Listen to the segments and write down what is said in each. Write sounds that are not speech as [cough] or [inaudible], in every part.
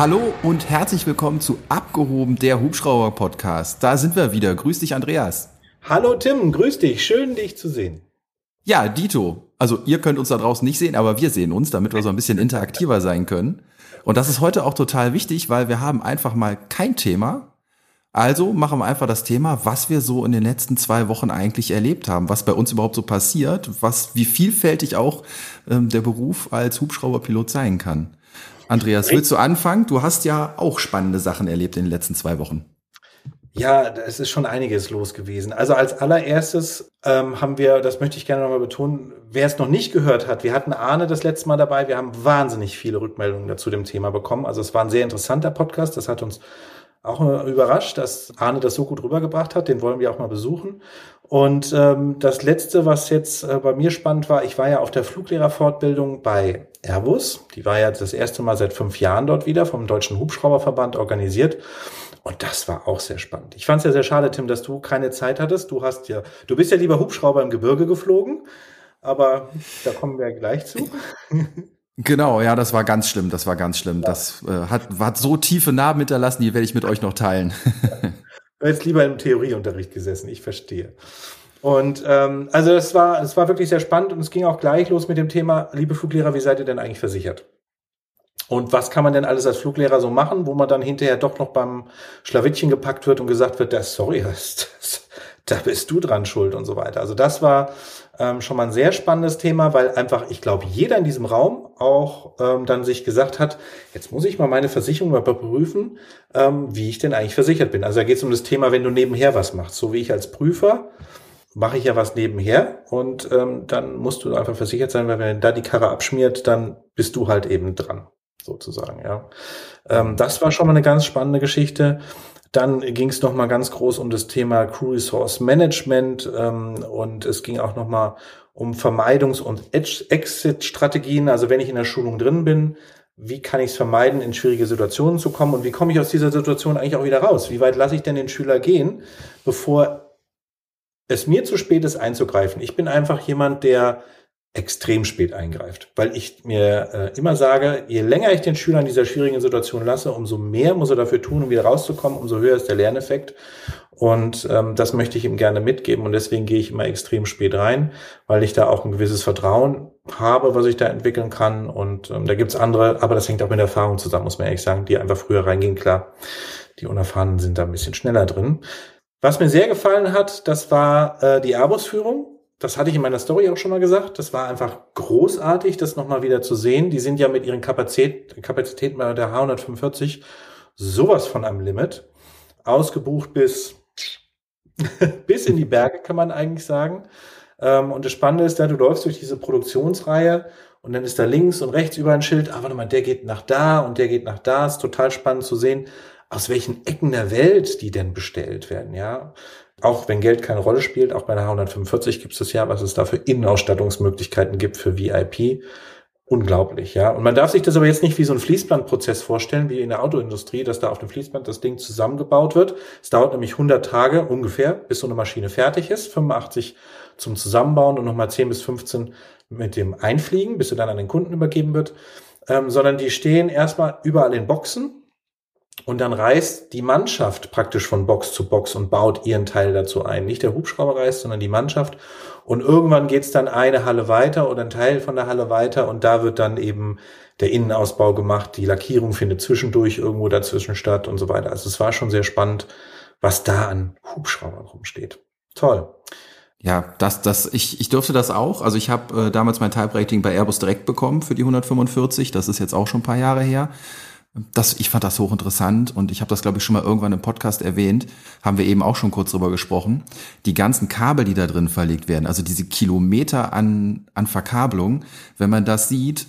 Hallo und herzlich willkommen zu Abgehoben, der Hubschrauber-Podcast. Da sind wir wieder. Grüß dich, Andreas. Hallo Tim, grüß dich. Schön, dich zu sehen. Ja, Dito. Also ihr könnt uns da draußen nicht sehen, aber wir sehen uns, damit wir so ein bisschen interaktiver sein können. Und das ist heute auch total wichtig, weil wir haben einfach mal kein Thema. Also machen wir einfach das Thema, was wir so in den letzten zwei Wochen eigentlich erlebt haben, was bei uns überhaupt so passiert, was wie vielfältig auch ähm, der Beruf als Hubschrauberpilot sein kann. Andreas, willst du anfangen? Du hast ja auch spannende Sachen erlebt in den letzten zwei Wochen. Ja, es ist schon einiges los gewesen. Also als allererstes ähm, haben wir, das möchte ich gerne nochmal betonen, wer es noch nicht gehört hat, wir hatten Arne das letzte Mal dabei, wir haben wahnsinnig viele Rückmeldungen dazu dem Thema bekommen. Also es war ein sehr interessanter Podcast, das hat uns auch überrascht, dass Arne das so gut rübergebracht hat. Den wollen wir auch mal besuchen. Und ähm, das Letzte, was jetzt äh, bei mir spannend war, ich war ja auf der Fluglehrerfortbildung bei Airbus. Die war ja das erste Mal seit fünf Jahren dort wieder vom Deutschen Hubschrauberverband organisiert. Und das war auch sehr spannend. Ich fand es ja sehr schade, Tim, dass du keine Zeit hattest. Du hast ja, du bist ja lieber Hubschrauber im Gebirge geflogen, aber da kommen wir gleich zu. [laughs] Genau, ja, das war ganz schlimm, das war ganz schlimm. Ja. Das äh, hat, hat so tiefe Narben hinterlassen, die werde ich mit euch noch teilen. Du hättest lieber im Theorieunterricht gesessen, ich verstehe. Und ähm, also es war, es war wirklich sehr spannend und es ging auch gleich los mit dem Thema, liebe Fluglehrer, wie seid ihr denn eigentlich versichert? Und was kann man denn alles als Fluglehrer so machen, wo man dann hinterher doch noch beim Schlawittchen gepackt wird und gesagt wird, das, sorry, [laughs] das, das, da bist du dran schuld und so weiter. Also das war ähm, schon mal ein sehr spannendes Thema, weil einfach, ich glaube, jeder in diesem Raum auch ähm, dann sich gesagt hat, jetzt muss ich mal meine Versicherung überprüfen, ähm, wie ich denn eigentlich versichert bin. Also da geht es um das Thema, wenn du nebenher was machst, so wie ich als Prüfer mache ich ja was nebenher und ähm, dann musst du einfach versichert sein, weil wenn da die Karre abschmiert, dann bist du halt eben dran, sozusagen, ja. Ähm, das war schon mal eine ganz spannende Geschichte. Dann ging es nochmal ganz groß um das Thema Crew Resource Management ähm, und es ging auch nochmal um Vermeidungs- und Exit-Strategien. Also wenn ich in der Schulung drin bin, wie kann ich es vermeiden, in schwierige Situationen zu kommen und wie komme ich aus dieser Situation eigentlich auch wieder raus? Wie weit lasse ich denn den Schüler gehen, bevor es mir zu spät ist einzugreifen? Ich bin einfach jemand, der extrem spät eingreift, weil ich mir äh, immer sage, je länger ich den Schüler in dieser schwierigen Situation lasse, umso mehr muss er dafür tun, um wieder rauszukommen, umso höher ist der Lerneffekt. Und ähm, das möchte ich ihm gerne mitgeben und deswegen gehe ich immer extrem spät rein, weil ich da auch ein gewisses Vertrauen habe, was ich da entwickeln kann. Und ähm, da gibt's andere, aber das hängt auch mit Erfahrung zusammen, muss man ehrlich sagen, die einfach früher reingehen, klar. Die Unerfahrenen sind da ein bisschen schneller drin. Was mir sehr gefallen hat, das war äh, die Airbus-Führung das hatte ich in meiner Story auch schon mal gesagt. Das war einfach großartig, das nochmal wieder zu sehen. Die sind ja mit ihren Kapazität, Kapazitäten bei der H145 sowas von am Limit. Ausgebucht bis, [laughs] bis in die Berge, kann man eigentlich sagen. Ähm, und das Spannende ist, da du läufst durch diese Produktionsreihe und dann ist da links und rechts über ein Schild, ah, warte der geht nach da und der geht nach da. Ist total spannend zu sehen, aus welchen Ecken der Welt die denn bestellt werden, ja auch wenn Geld keine Rolle spielt, auch bei der H145 gibt es das ja, was es da für Innenausstattungsmöglichkeiten gibt für VIP. Unglaublich, ja. Und man darf sich das aber jetzt nicht wie so ein Fließbandprozess vorstellen, wie in der Autoindustrie, dass da auf dem Fließband das Ding zusammengebaut wird. Es dauert nämlich 100 Tage ungefähr, bis so eine Maschine fertig ist, 85 zum Zusammenbauen und nochmal 10 bis 15 mit dem Einfliegen, bis sie dann an den Kunden übergeben wird. Ähm, sondern die stehen erstmal überall in Boxen, und dann reist die Mannschaft praktisch von Box zu Box und baut ihren Teil dazu ein. Nicht der Hubschrauber reist, sondern die Mannschaft. Und irgendwann geht's dann eine Halle weiter oder ein Teil von der Halle weiter und da wird dann eben der Innenausbau gemacht. Die Lackierung findet zwischendurch irgendwo dazwischen statt und so weiter. Also es war schon sehr spannend, was da an Hubschraubern rumsteht. Toll. Ja, das, das, ich, ich durfte das auch. Also ich habe äh, damals mein Type-Rating bei Airbus direkt bekommen für die 145. Das ist jetzt auch schon ein paar Jahre her. Das, ich fand das hochinteressant und ich habe das, glaube ich, schon mal irgendwann im Podcast erwähnt, haben wir eben auch schon kurz drüber gesprochen. Die ganzen Kabel, die da drin verlegt werden, also diese Kilometer an, an Verkabelung, wenn man das sieht,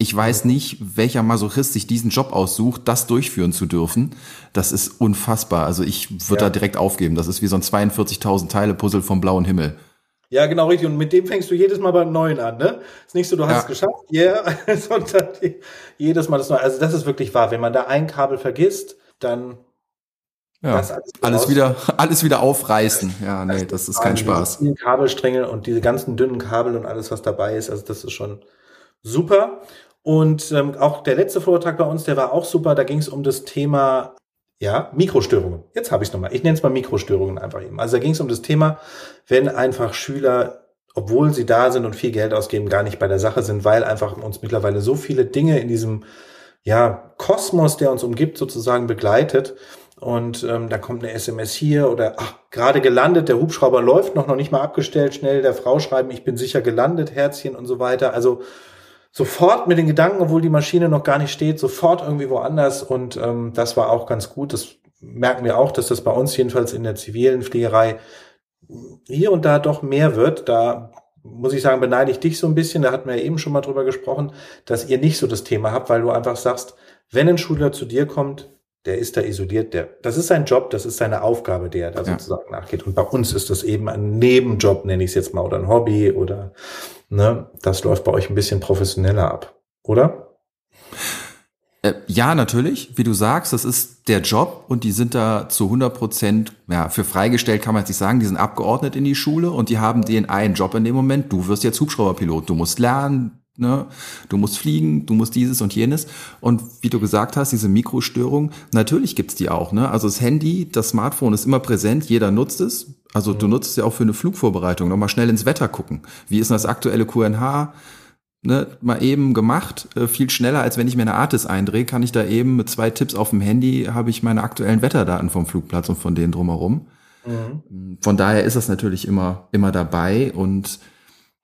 ich weiß nicht, welcher Masochist sich diesen Job aussucht, das durchführen zu dürfen. Das ist unfassbar. Also ich würde ja. da direkt aufgeben. Das ist wie so ein 42.000 Teile Puzzle vom blauen Himmel. Ja, genau richtig. Und mit dem fängst du jedes Mal beim Neuen an, ne? Ist nicht so, du hast ja. es geschafft, yeah, [laughs] sondern jedes Mal das Neue. Also das ist wirklich wahr. Wenn man da ein Kabel vergisst, dann ja, alles, alles wieder, [laughs] alles wieder aufreißen. Ja, nee, das ist kein Spaß. Die Kabelstränge und diese ganzen dünnen Kabel und alles, was dabei ist, also das ist schon super. Und ähm, auch der letzte Vortrag bei uns, der war auch super. Da ging es um das Thema ja, Mikrostörungen. Jetzt habe ich es nochmal. Ich nenne es mal Mikrostörungen einfach eben. Also da ging es um das Thema, wenn einfach Schüler, obwohl sie da sind und viel Geld ausgeben, gar nicht bei der Sache sind, weil einfach uns mittlerweile so viele Dinge in diesem ja, Kosmos, der uns umgibt, sozusagen begleitet. Und ähm, da kommt eine SMS hier oder ach, gerade gelandet, der Hubschrauber läuft noch, noch nicht mal abgestellt, schnell der Frau schreiben, ich bin sicher gelandet, Herzchen und so weiter. Also sofort mit den Gedanken, obwohl die Maschine noch gar nicht steht, sofort irgendwie woanders. Und ähm, das war auch ganz gut. Das merken wir auch, dass das bei uns jedenfalls in der zivilen Fliegerei hier und da doch mehr wird. Da muss ich sagen, beneide ich dich so ein bisschen. Da hatten wir ja eben schon mal drüber gesprochen, dass ihr nicht so das Thema habt, weil du einfach sagst, wenn ein Schüler zu dir kommt, der ist da isoliert, der, das ist sein Job, das ist seine Aufgabe, der da ja. sozusagen nachgeht. Und bei uns ist das eben ein Nebenjob, nenne ich es jetzt mal, oder ein Hobby oder, ne, das läuft bei euch ein bisschen professioneller ab, oder? Äh, ja, natürlich, wie du sagst, das ist der Job und die sind da zu 100 Prozent, ja, für freigestellt kann man jetzt nicht sagen, die sind abgeordnet in die Schule und die haben den einen Job in dem Moment, du wirst jetzt Hubschrauberpilot, du musst lernen, Ne? Du musst fliegen, du musst dieses und jenes. Und wie du gesagt hast, diese Mikrostörung, natürlich gibt's die auch. Ne? Also das Handy, das Smartphone ist immer präsent, jeder nutzt es. Also mhm. du nutzt es ja auch für eine Flugvorbereitung, nochmal schnell ins Wetter gucken. Wie ist denn das aktuelle QNH? Ne, mal eben gemacht, äh, viel schneller, als wenn ich mir eine Artis eindrehe, kann ich da eben mit zwei Tipps auf dem Handy, habe ich meine aktuellen Wetterdaten vom Flugplatz und von denen drumherum. Mhm. Von daher ist das natürlich immer, immer dabei und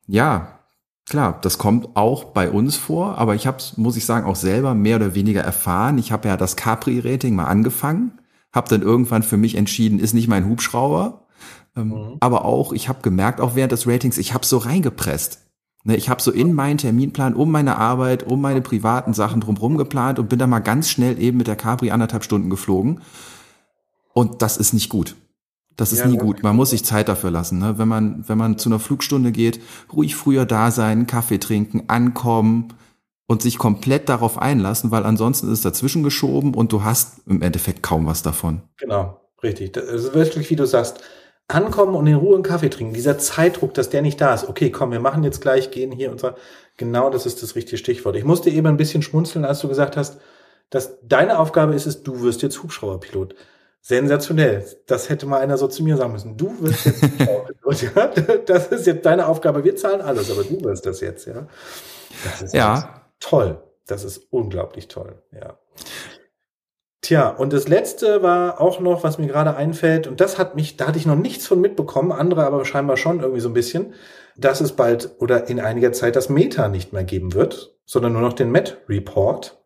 ja, Klar, das kommt auch bei uns vor, aber ich habe muss ich sagen, auch selber mehr oder weniger erfahren. Ich habe ja das Capri-Rating mal angefangen, habe dann irgendwann für mich entschieden, ist nicht mein Hubschrauber. Ähm, mhm. Aber auch, ich habe gemerkt, auch während des Ratings, ich habe so reingepresst. Ne, ich habe so in meinen Terminplan um meine Arbeit, um meine privaten Sachen drumherum geplant und bin dann mal ganz schnell eben mit der Capri anderthalb Stunden geflogen. Und das ist nicht gut. Das ist ja, nie gut. Man muss sich Zeit dafür lassen. Ne? Wenn man, wenn man zu einer Flugstunde geht, ruhig früher da sein, Kaffee trinken, ankommen und sich komplett darauf einlassen, weil ansonsten ist es dazwischen geschoben und du hast im Endeffekt kaum was davon. Genau, richtig. Das ist wirklich, wie du sagst, ankommen und in Ruhe einen Kaffee trinken. Dieser Zeitdruck, dass der nicht da ist. Okay, komm, wir machen jetzt gleich, gehen hier und so. Genau, das ist das richtige Stichwort. Ich musste eben ein bisschen schmunzeln, als du gesagt hast, dass deine Aufgabe ist es, du wirst jetzt Hubschrauberpilot. Sensationell. Das hätte mal einer so zu mir sagen müssen. Du wirst jetzt ja, [laughs] [laughs] Das ist jetzt deine Aufgabe. Wir zahlen alles, aber du wirst das jetzt, ja. Das ist ja. toll. Das ist unglaublich toll, ja. Tja, und das letzte war auch noch, was mir gerade einfällt, und das hat mich, da hatte ich noch nichts von mitbekommen, andere aber scheinbar schon irgendwie so ein bisschen, dass es bald oder in einiger Zeit das Meta nicht mehr geben wird, sondern nur noch den Met Report.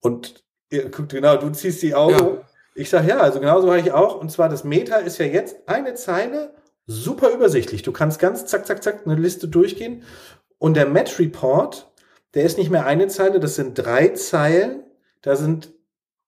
Und ihr guckt genau, du ziehst die Augen. Ja. Ich sage ja, also genauso habe ich auch. Und zwar das Meta ist ja jetzt eine Zeile, super übersichtlich. Du kannst ganz zack, zack, zack eine Liste durchgehen. Und der Match Report, der ist nicht mehr eine Zeile, das sind drei Zeilen. Da sind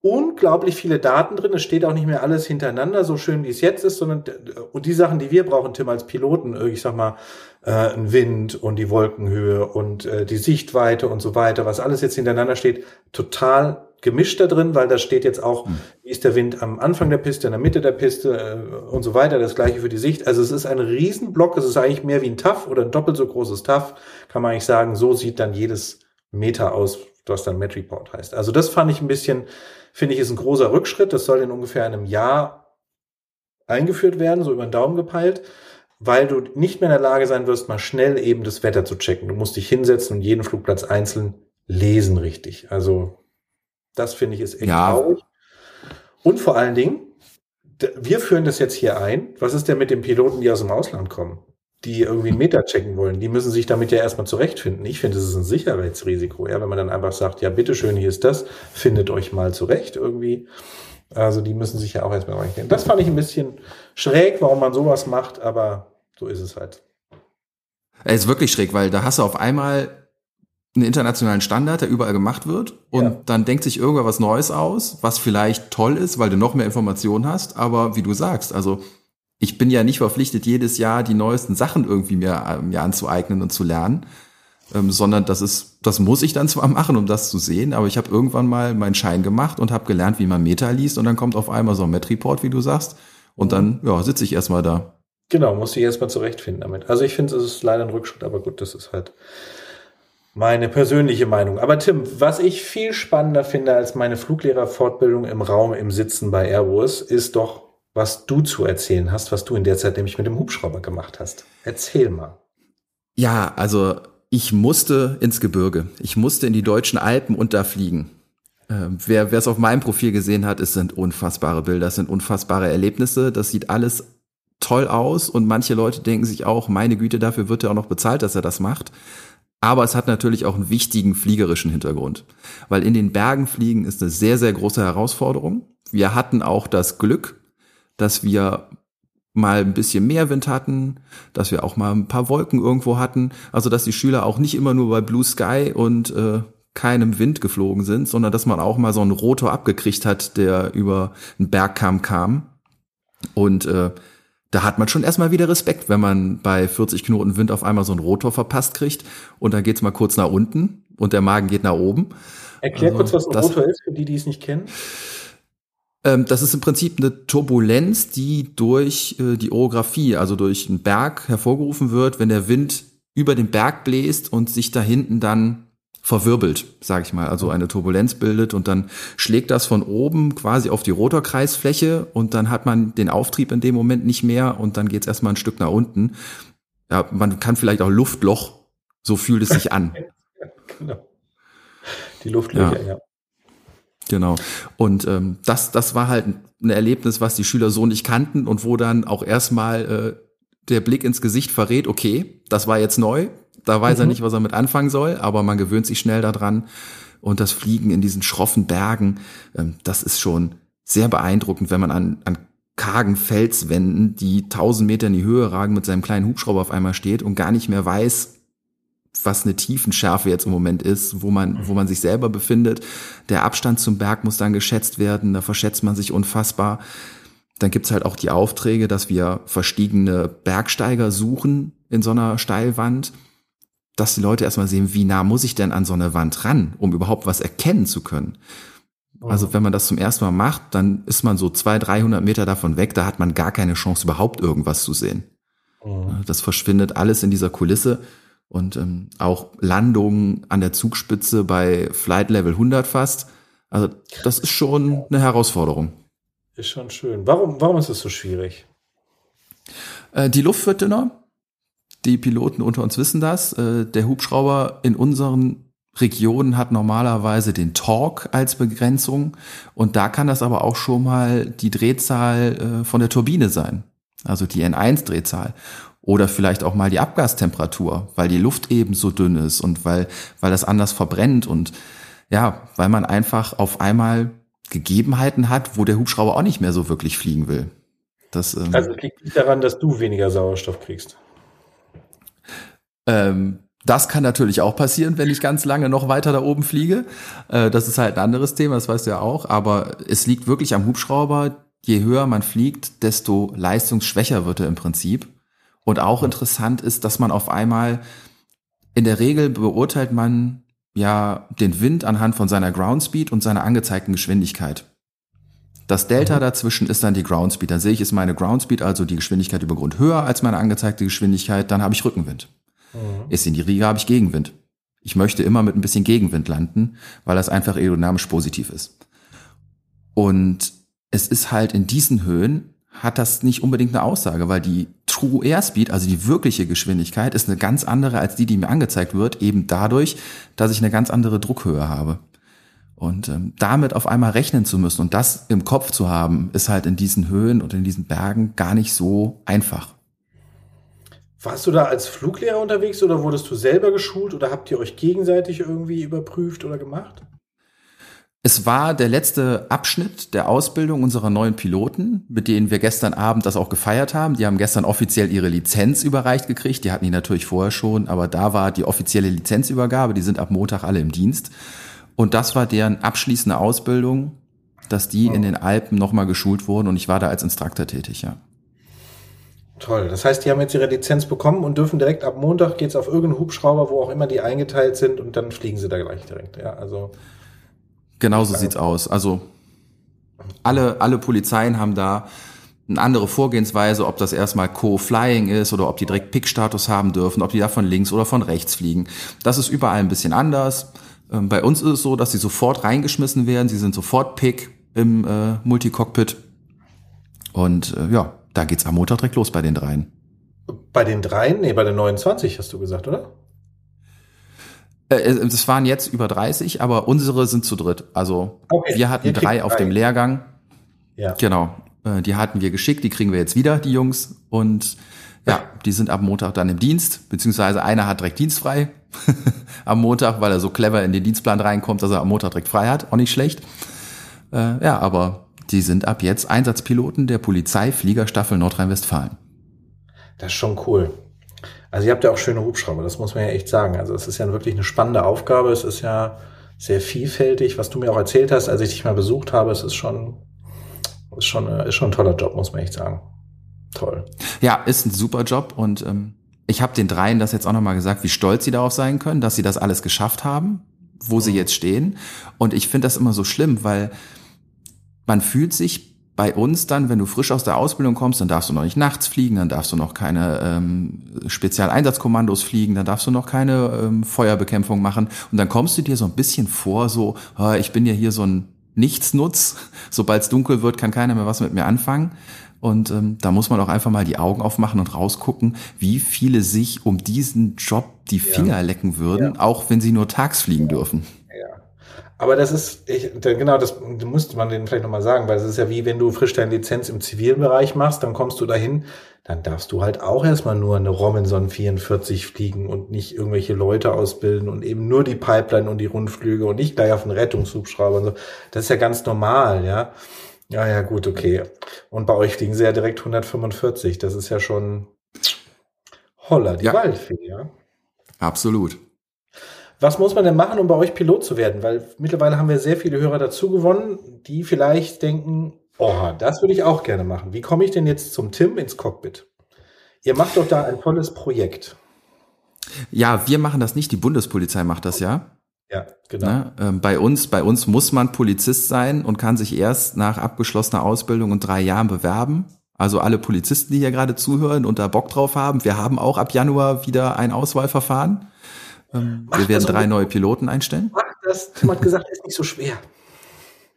unglaublich viele Daten drin. Es steht auch nicht mehr alles hintereinander, so schön wie es jetzt ist, sondern und die Sachen, die wir brauchen, Tim, als Piloten, ich sag mal, äh, ein Wind und die Wolkenhöhe und äh, die Sichtweite und so weiter, was alles jetzt hintereinander steht, total gemischt da drin, weil da steht jetzt auch, hm. wie ist der Wind am Anfang der Piste, in der Mitte der Piste äh, und so weiter. Das gleiche für die Sicht. Also es ist ein Riesenblock. Es ist eigentlich mehr wie ein TAF oder ein doppelt so großes TAF. Kann man eigentlich sagen, so sieht dann jedes Meter aus, was dann Met Report heißt. Also das fand ich ein bisschen, finde ich, ist ein großer Rückschritt. Das soll in ungefähr einem Jahr eingeführt werden, so über den Daumen gepeilt weil du nicht mehr in der Lage sein wirst, mal schnell eben das Wetter zu checken. Du musst dich hinsetzen und jeden Flugplatz einzeln lesen richtig. Also das finde ich ist echt ja. traurig. Und vor allen Dingen, wir führen das jetzt hier ein. Was ist denn mit den Piloten, die aus dem Ausland kommen? Die irgendwie einen Meter checken wollen. Die müssen sich damit ja erstmal zurechtfinden. Ich finde, es ist ein Sicherheitsrisiko, ja, wenn man dann einfach sagt, ja, bitteschön, hier ist das, findet euch mal zurecht irgendwie. Also die müssen sich ja auch erstmal reinkennen. Das fand ich ein bisschen schräg, warum man sowas macht, aber so ist es halt. Es ist wirklich schräg, weil da hast du auf einmal einen internationalen Standard, der überall gemacht wird. Und ja. dann denkt sich irgendwer was Neues aus, was vielleicht toll ist, weil du noch mehr Informationen hast. Aber wie du sagst, also ich bin ja nicht verpflichtet, jedes Jahr die neuesten Sachen irgendwie mir, mir anzueignen und zu lernen. Ähm, sondern das ist, das muss ich dann zwar machen, um das zu sehen, aber ich habe irgendwann mal meinen Schein gemacht und habe gelernt, wie man Meta liest und dann kommt auf einmal so ein Met-Report, wie du sagst, und dann ja, sitze ich erstmal da. Genau, muss ich erstmal zurechtfinden damit. Also ich finde, es ist leider ein Rückschritt, aber gut, das ist halt meine persönliche Meinung. Aber Tim, was ich viel spannender finde als meine Fluglehrerfortbildung im Raum im Sitzen bei Airbus, ist doch, was du zu erzählen hast, was du in der Zeit nämlich mit dem Hubschrauber gemacht hast. Erzähl mal. Ja, also ich musste ins Gebirge. Ich musste in die deutschen Alpen unterfliegen. Ähm, wer es auf meinem Profil gesehen hat, es sind unfassbare Bilder, es sind unfassbare Erlebnisse. Das sieht alles toll aus und manche Leute denken sich auch, meine Güte, dafür wird er auch noch bezahlt, dass er das macht. Aber es hat natürlich auch einen wichtigen fliegerischen Hintergrund, weil in den Bergen fliegen ist eine sehr, sehr große Herausforderung. Wir hatten auch das Glück, dass wir mal ein bisschen mehr Wind hatten, dass wir auch mal ein paar Wolken irgendwo hatten, also dass die Schüler auch nicht immer nur bei Blue Sky und äh, keinem Wind geflogen sind, sondern dass man auch mal so einen Rotor abgekriegt hat, der über einen Bergkamm kam. Und äh, da hat man schon erstmal wieder Respekt, wenn man bei 40 Knoten Wind auf einmal so einen Rotor verpasst kriegt und dann geht's mal kurz nach unten und der Magen geht nach oben. Erklär also, kurz, was ein das, Rotor ist, für die, die es nicht kennen. Ähm, das ist im Prinzip eine Turbulenz, die durch äh, die Orographie, also durch einen Berg hervorgerufen wird, wenn der Wind über den Berg bläst und sich da hinten dann verwirbelt, sage ich mal, also eine Turbulenz bildet und dann schlägt das von oben quasi auf die Rotorkreisfläche und dann hat man den Auftrieb in dem Moment nicht mehr und dann geht es erstmal ein Stück nach unten. Ja, man kann vielleicht auch Luftloch, so fühlt es sich an. [laughs] genau. Die Luftlöcher, ja. ja. Genau. Und ähm, das, das war halt ein Erlebnis, was die Schüler so nicht kannten und wo dann auch erstmal äh, der Blick ins Gesicht verrät, okay, das war jetzt neu, da weiß mhm. er nicht, was er mit anfangen soll, aber man gewöhnt sich schnell daran. Und das Fliegen in diesen schroffen Bergen, ähm, das ist schon sehr beeindruckend, wenn man an, an kargen Felswänden, die tausend Meter in die Höhe ragen, mit seinem kleinen Hubschrauber auf einmal steht und gar nicht mehr weiß, was eine Tiefenschärfe jetzt im Moment ist, wo man, wo man sich selber befindet. Der Abstand zum Berg muss dann geschätzt werden, da verschätzt man sich unfassbar. Dann gibt's halt auch die Aufträge, dass wir verstiegene Bergsteiger suchen in so einer Steilwand dass die Leute erstmal sehen, wie nah muss ich denn an so eine Wand ran, um überhaupt was erkennen zu können. Also mhm. wenn man das zum ersten Mal macht, dann ist man so 200, 300 Meter davon weg, da hat man gar keine Chance, überhaupt irgendwas zu sehen. Mhm. Das verschwindet alles in dieser Kulisse und ähm, auch Landungen an der Zugspitze bei Flight Level 100 fast. Also das ist schon eine Herausforderung. Ist schon schön. Warum, warum ist es so schwierig? Äh, die Luft wird dünner. Die Piloten unter uns wissen das. Äh, der Hubschrauber in unseren Regionen hat normalerweise den Torque als Begrenzung und da kann das aber auch schon mal die Drehzahl äh, von der Turbine sein, also die N1-Drehzahl oder vielleicht auch mal die Abgastemperatur, weil die Luft eben so dünn ist und weil weil das anders verbrennt und ja, weil man einfach auf einmal Gegebenheiten hat, wo der Hubschrauber auch nicht mehr so wirklich fliegen will. Das, ähm, also liegt nicht daran, dass du weniger Sauerstoff kriegst. Ähm, das kann natürlich auch passieren, wenn ich ganz lange noch weiter da oben fliege. Äh, das ist halt ein anderes Thema, das weißt du ja auch. Aber es liegt wirklich am Hubschrauber. Je höher man fliegt, desto leistungsschwächer wird er im Prinzip. Und auch interessant ist, dass man auf einmal, in der Regel beurteilt man ja den Wind anhand von seiner Groundspeed und seiner angezeigten Geschwindigkeit. Das Delta mhm. dazwischen ist dann die Groundspeed. Dann sehe ich, ist meine Groundspeed, also die Geschwindigkeit über Grund höher als meine angezeigte Geschwindigkeit, dann habe ich Rückenwind. Mhm. Ist in die Riege, habe ich Gegenwind. Ich möchte immer mit ein bisschen Gegenwind landen, weil das einfach aerodynamisch positiv ist. Und es ist halt in diesen Höhen hat das nicht unbedingt eine Aussage, weil die True Airspeed, also die wirkliche Geschwindigkeit, ist eine ganz andere als die, die mir angezeigt wird, eben dadurch, dass ich eine ganz andere Druckhöhe habe. Und ähm, damit auf einmal rechnen zu müssen und das im Kopf zu haben, ist halt in diesen Höhen und in diesen Bergen gar nicht so einfach. Warst du da als Fluglehrer unterwegs oder wurdest du selber geschult oder habt ihr euch gegenseitig irgendwie überprüft oder gemacht? Es war der letzte Abschnitt der Ausbildung unserer neuen Piloten, mit denen wir gestern Abend das auch gefeiert haben. Die haben gestern offiziell ihre Lizenz überreicht gekriegt. Die hatten die natürlich vorher schon, aber da war die offizielle Lizenzübergabe. Die sind ab Montag alle im Dienst. Und das war deren abschließende Ausbildung, dass die oh. in den Alpen nochmal geschult wurden und ich war da als Instruktor tätig, ja. Toll. Das heißt, die haben jetzt ihre Lizenz bekommen und dürfen direkt ab Montag geht's auf irgendeinen Hubschrauber, wo auch immer die eingeteilt sind und dann fliegen sie da gleich direkt. Ja, also. Genauso sieht's aus. Also alle, alle Polizeien haben da eine andere Vorgehensweise, ob das erstmal Co-Flying ist oder ob die direkt Pick-Status haben dürfen, ob die da von links oder von rechts fliegen. Das ist überall ein bisschen anders. Ähm, bei uns ist es so, dass sie sofort reingeschmissen werden. Sie sind sofort Pick im äh, Multicockpit. Und äh, ja, da geht's am Montag direkt los bei den dreien. Bei den dreien? Nee, bei den 29 hast du gesagt, oder? Äh, das waren jetzt über 30, aber unsere sind zu dritt. Also okay. wir hatten drei auf drei. dem Lehrgang. Ja. Genau. Äh, die hatten wir geschickt, die kriegen wir jetzt wieder, die Jungs. Und ja, die sind ab Montag dann im Dienst, beziehungsweise einer hat direkt dienstfrei [laughs] am Montag, weil er so clever in den Dienstplan reinkommt, dass er am Montag direkt frei hat. Auch nicht schlecht. Äh, ja, aber die sind ab jetzt Einsatzpiloten der Polizeifliegerstaffel Nordrhein-Westfalen. Das ist schon cool. Also ihr habt ja auch schöne Hubschrauber, das muss man ja echt sagen. Also es ist ja wirklich eine spannende Aufgabe. Es ist ja sehr vielfältig, was du mir auch erzählt hast, als ich dich mal besucht habe. Es ist schon, ist schon, ist schon ein toller Job, muss man echt sagen. Toll. Ja, ist ein super Job und ähm, ich habe den dreien das jetzt auch nochmal gesagt, wie stolz sie darauf sein können, dass sie das alles geschafft haben, wo mhm. sie jetzt stehen. Und ich finde das immer so schlimm, weil man fühlt sich bei uns dann, wenn du frisch aus der Ausbildung kommst, dann darfst du noch nicht nachts fliegen, dann darfst du noch keine ähm, Spezialeinsatzkommandos fliegen, dann darfst du noch keine ähm, Feuerbekämpfung machen. Und dann kommst du dir so ein bisschen vor, so, oh, ich bin ja hier so ein Nichtsnutz. [laughs] Sobald es dunkel wird, kann keiner mehr was mit mir anfangen. Und ähm, da muss man auch einfach mal die Augen aufmachen und rausgucken, wie viele sich um diesen Job die Finger ja. lecken würden, ja. auch wenn sie nur tags fliegen dürfen. Aber das ist, ich, genau, das musste man denen vielleicht nochmal sagen, weil es ist ja wie, wenn du frisch deine Lizenz im zivilen Bereich machst, dann kommst du dahin, dann darfst du halt auch erstmal nur eine Robinson 44 fliegen und nicht irgendwelche Leute ausbilden und eben nur die Pipeline und die Rundflüge und nicht gleich auf einen Rettungshubschrauber und so. Das ist ja ganz normal, ja. Ja, ja, gut, okay. Und bei euch fliegen sie ja direkt 145. Das ist ja schon holla, die ja. Waldfee, ja. Absolut. Was muss man denn machen, um bei euch Pilot zu werden? Weil mittlerweile haben wir sehr viele Hörer dazu gewonnen, die vielleicht denken, oh, das würde ich auch gerne machen. Wie komme ich denn jetzt zum Tim ins Cockpit? Ihr macht doch da ein tolles Projekt. Ja, wir machen das nicht, die Bundespolizei macht das ja. Ja, genau. Ne? Ähm, bei uns, bei uns muss man Polizist sein und kann sich erst nach abgeschlossener Ausbildung und drei Jahren bewerben. Also alle Polizisten, die hier gerade zuhören und da Bock drauf haben, wir haben auch ab Januar wieder ein Auswahlverfahren. Ähm, wir werden drei neue Piloten einstellen. Mach das. Tim hat gesagt, ist nicht so schwer.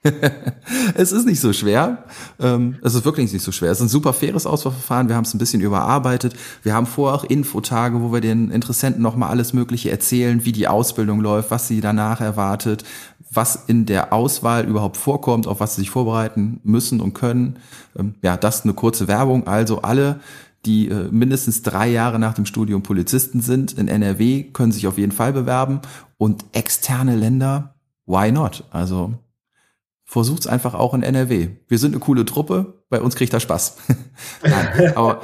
[laughs] es ist nicht so schwer. Ähm, es ist wirklich nicht so schwer. Es ist ein super faires Auswahlverfahren. Wir haben es ein bisschen überarbeitet. Wir haben vorher auch Infotage, wo wir den Interessenten nochmal alles Mögliche erzählen, wie die Ausbildung läuft, was sie danach erwartet, was in der Auswahl überhaupt vorkommt, auf was sie sich vorbereiten müssen und können. Ähm, ja, das ist eine kurze Werbung. Also alle, die äh, mindestens drei Jahre nach dem Studium Polizisten sind in NRW, können sich auf jeden Fall bewerben. Und externe Länder, why not? Also versucht's einfach auch in NRW. Wir sind eine coole Truppe, bei uns kriegt er Spaß. [laughs] Nein, aber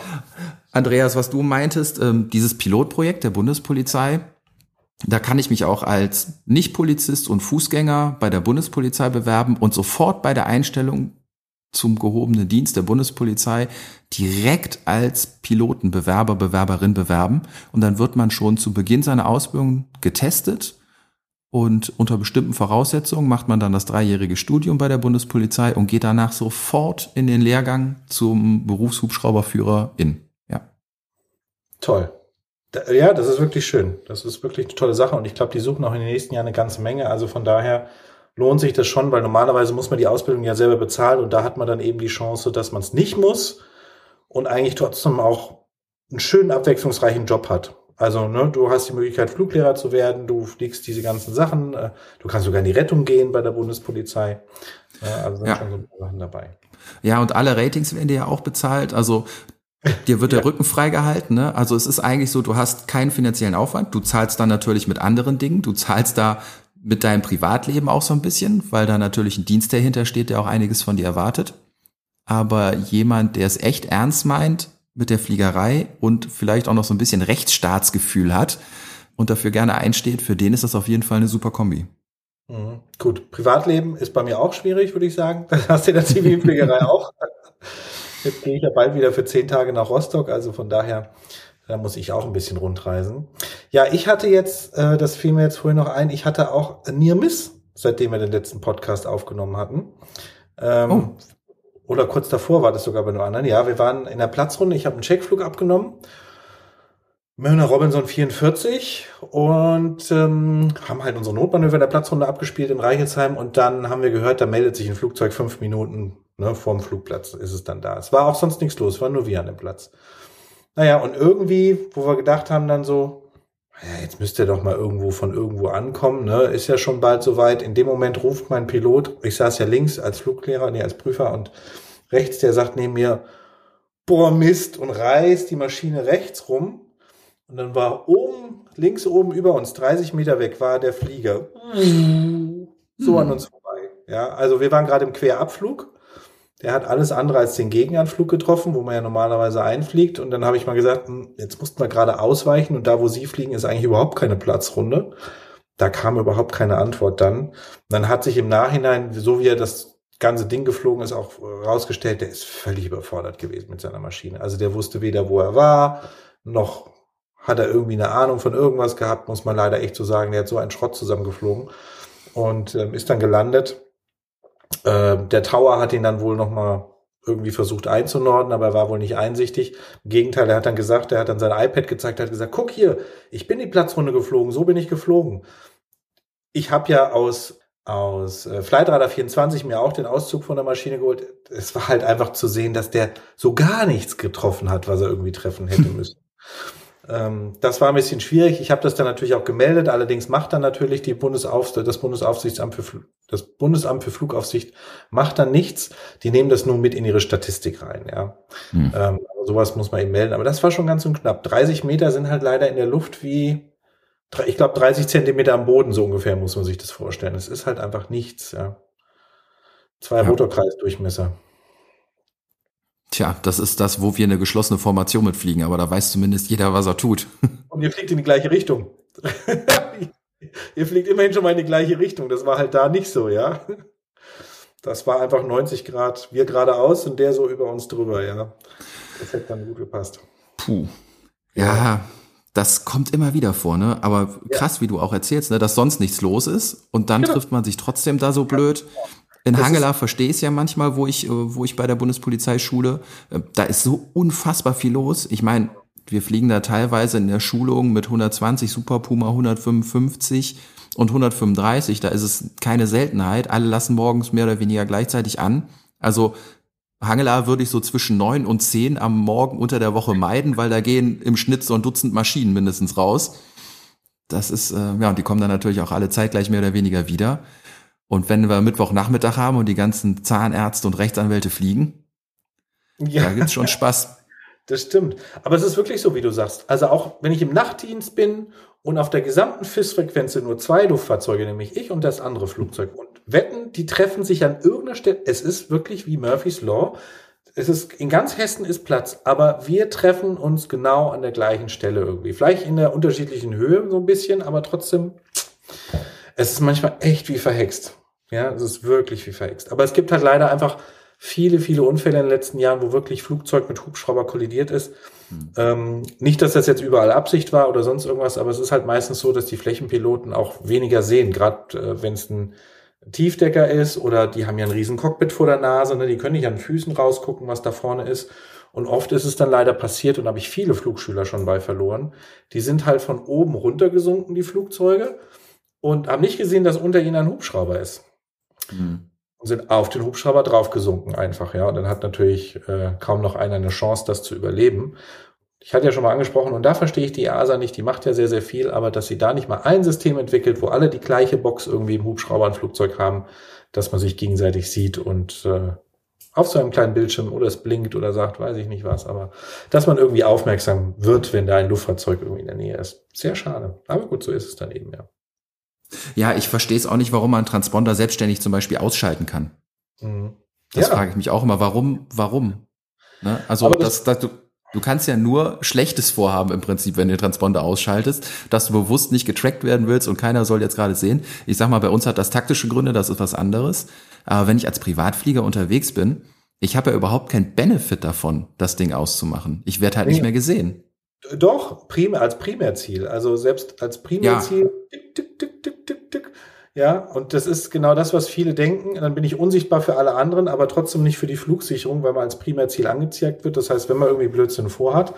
Andreas, was du meintest, ähm, dieses Pilotprojekt der Bundespolizei, da kann ich mich auch als Nicht-Polizist und Fußgänger bei der Bundespolizei bewerben und sofort bei der Einstellung zum gehobenen Dienst der Bundespolizei direkt als Pilotenbewerber, Bewerberin bewerben. Und dann wird man schon zu Beginn seiner Ausbildung getestet. Und unter bestimmten Voraussetzungen macht man dann das dreijährige Studium bei der Bundespolizei und geht danach sofort in den Lehrgang zum Berufshubschrauberführer in. Ja. Toll. Ja, das ist wirklich schön. Das ist wirklich eine tolle Sache. Und ich glaube, die suchen auch in den nächsten Jahren eine ganze Menge. Also von daher, lohnt sich das schon, weil normalerweise muss man die Ausbildung ja selber bezahlen und da hat man dann eben die Chance, dass man es nicht muss und eigentlich trotzdem auch einen schönen, abwechslungsreichen Job hat. Also, ne, du hast die Möglichkeit, Fluglehrer zu werden, du fliegst diese ganzen Sachen, äh, du kannst sogar in die Rettung gehen bei der Bundespolizei. Ja, also sind ja. schon so Sachen dabei. Ja, und alle Ratings werden dir ja auch bezahlt. Also Dir wird der ja. Rücken freigehalten. Ne? Also es ist eigentlich so, du hast keinen finanziellen Aufwand. Du zahlst dann natürlich mit anderen Dingen. Du zahlst da mit deinem Privatleben auch so ein bisschen, weil da natürlich ein Dienst dahinter steht, der auch einiges von dir erwartet. Aber jemand, der es echt ernst meint mit der Fliegerei und vielleicht auch noch so ein bisschen Rechtsstaatsgefühl hat und dafür gerne einsteht, für den ist das auf jeden Fall eine super Kombi. Mhm. Gut, Privatleben ist bei mir auch schwierig, würde ich sagen. [laughs] Das hast du in der Zivilfliegerei auch. Jetzt gehe ich ja bald wieder für zehn Tage nach Rostock, also von daher da muss ich auch ein bisschen rundreisen. Ja, ich hatte jetzt, äh, das fiel mir jetzt vorhin noch ein, ich hatte auch Near Miss, seitdem wir den letzten Podcast aufgenommen hatten. Ähm, oh. oder kurz davor war das sogar bei einem anderen. Ja, wir waren in der Platzrunde. Ich habe einen Checkflug abgenommen. Mörner Robinson 44 und ähm, haben halt unsere Notmanöver in der Platzrunde abgespielt in Reichelsheim und dann haben wir gehört, da meldet sich ein Flugzeug fünf Minuten ne, vorm Flugplatz ist es dann da. Es war auch sonst nichts los, war nur wir an dem Platz. Naja, und irgendwie, wo wir gedacht haben dann so, ja, jetzt müsst ihr doch mal irgendwo von irgendwo ankommen, ne? Ist ja schon bald soweit. In dem Moment ruft mein Pilot, ich saß ja links als Fluglehrer, nee, als Prüfer und rechts, der sagt neben mir, boah, Mist, und reißt die Maschine rechts rum. Und dann war oben, links oben über uns, 30 Meter weg, war der Flieger. So an uns vorbei. Ja, also wir waren gerade im Querabflug. Der hat alles andere als den Gegenanflug getroffen, wo man ja normalerweise einfliegt. Und dann habe ich mal gesagt, hm, jetzt mussten wir gerade ausweichen und da, wo Sie fliegen, ist eigentlich überhaupt keine Platzrunde. Da kam überhaupt keine Antwort dann. Und dann hat sich im Nachhinein, so wie er das ganze Ding geflogen ist, auch rausgestellt, der ist völlig überfordert gewesen mit seiner Maschine. Also der wusste weder, wo er war, noch hat er irgendwie eine Ahnung von irgendwas gehabt, muss man leider echt so sagen. Der hat so einen Schrott zusammengeflogen und ähm, ist dann gelandet äh, der Tower hat ihn dann wohl noch mal irgendwie versucht einzunorden, aber er war wohl nicht einsichtig. Im Gegenteil, er hat dann gesagt, er hat dann sein iPad gezeigt, hat gesagt, guck hier, ich bin die Platzrunde geflogen, so bin ich geflogen. Ich habe ja aus aus äh, Flightradar 24 mir auch den Auszug von der Maschine geholt. Es war halt einfach zu sehen, dass der so gar nichts getroffen hat, was er irgendwie treffen hätte [laughs] müssen. Ähm, das war ein bisschen schwierig. Ich habe das dann natürlich auch gemeldet. Allerdings macht dann natürlich die Bundesaufsicht, das Bundesaufsichtsamt für das Bundesamt für Flugaufsicht macht dann nichts. Die nehmen das nur mit in ihre Statistik rein. Ja, hm. ähm, sowas muss man eben melden. Aber das war schon ganz und knapp. 30 Meter sind halt leider in der Luft wie, ich glaube 30 Zentimeter am Boden so ungefähr muss man sich das vorstellen. Es ist halt einfach nichts. Ja, zwei ja. Rotorkreisdurchmesser. Tja, das ist das, wo wir eine geschlossene Formation mitfliegen, aber da weiß zumindest jeder, was er tut. [laughs] Und ihr fliegt in die gleiche Richtung. [laughs] ihr fliegt immerhin schon mal in die gleiche Richtung. Das war halt da nicht so, ja. Das war einfach 90 Grad, wir geradeaus und der so über uns drüber, ja. Das hätte dann gut gepasst. Puh. Ja, das kommt immer wieder vor, ne? Aber krass, ja. wie du auch erzählst, ne, dass sonst nichts los ist und dann genau. trifft man sich trotzdem da so blöd. In das Hangela verstehe ich es ja manchmal, wo ich, äh, wo ich bei der Bundespolizei schule. Äh, da ist so unfassbar viel los. Ich meine, wir fliegen da teilweise in der Schulung mit 120 Super Puma 155 und 135. Da ist es keine Seltenheit. Alle lassen morgens mehr oder weniger gleichzeitig an. Also Hangela würde ich so zwischen neun und zehn am Morgen unter der Woche meiden, weil da gehen im Schnitt so ein Dutzend Maschinen mindestens raus. Das ist, äh, ja, und die kommen dann natürlich auch alle zeitgleich mehr oder weniger wieder. Und wenn wir Mittwochnachmittag haben und die ganzen Zahnärzte und Rechtsanwälte fliegen, ja. da gibt's schon Spaß. [laughs] Das stimmt. Aber es ist wirklich so, wie du sagst. Also auch wenn ich im Nachtdienst bin und auf der gesamten FIS-Frequenz sind nur zwei Luftfahrzeuge, nämlich ich und das andere Flugzeug. Und wetten, die treffen sich an irgendeiner Stelle. Es ist wirklich wie Murphy's Law. Es ist, in ganz Hessen ist Platz, aber wir treffen uns genau an der gleichen Stelle irgendwie. Vielleicht in der unterschiedlichen Höhe so ein bisschen, aber trotzdem, es ist manchmal echt wie verhext. Ja, es ist wirklich wie verhext. Aber es gibt halt leider einfach viele, viele Unfälle in den letzten Jahren, wo wirklich Flugzeug mit Hubschrauber kollidiert ist. Hm. Ähm, nicht, dass das jetzt überall Absicht war oder sonst irgendwas, aber es ist halt meistens so, dass die Flächenpiloten auch weniger sehen, gerade äh, wenn es ein Tiefdecker ist oder die haben ja ein riesen Cockpit vor der Nase, ne? die können nicht an den Füßen rausgucken, was da vorne ist. Und oft ist es dann leider passiert und habe ich viele Flugschüler schon bei verloren. Die sind halt von oben runtergesunken, die Flugzeuge, und haben nicht gesehen, dass unter ihnen ein Hubschrauber ist. Mhm. Und sind auf den Hubschrauber draufgesunken einfach, ja. Und dann hat natürlich äh, kaum noch einer eine Chance, das zu überleben. Ich hatte ja schon mal angesprochen, und da verstehe ich die EASA nicht, die macht ja sehr, sehr viel, aber dass sie da nicht mal ein System entwickelt, wo alle die gleiche Box irgendwie im Hubschrauber und Flugzeug haben, dass man sich gegenseitig sieht und äh, auf so einem kleinen Bildschirm oder es blinkt oder sagt, weiß ich nicht was, aber dass man irgendwie aufmerksam wird, wenn da ein Luftfahrzeug irgendwie in der Nähe ist. Sehr schade. Aber gut, so ist es dann eben, ja. Ja, ich verstehe es auch nicht, warum man Transponder selbstständig zum Beispiel ausschalten kann. Mhm. Das ja. frage ich mich auch immer. Warum? Warum? Ne? Also, das, das, du, du kannst ja nur Schlechtes vorhaben im Prinzip, wenn du den Transponder ausschaltest, dass du bewusst nicht getrackt werden willst und keiner soll jetzt gerade sehen. Ich sag mal, bei uns hat das taktische Gründe, das ist was anderes. Aber wenn ich als Privatflieger unterwegs bin, ich habe ja überhaupt keinen Benefit davon, das Ding auszumachen. Ich werde halt nee. nicht mehr gesehen. Doch, primär, als Primärziel. Also selbst als Primärziel, ja. tick, tick, tick, tick. Ja, und das ist genau das, was viele denken. Dann bin ich unsichtbar für alle anderen, aber trotzdem nicht für die Flugsicherung, weil man als Primärziel angezeigt wird. Das heißt, wenn man irgendwie Blödsinn vorhat,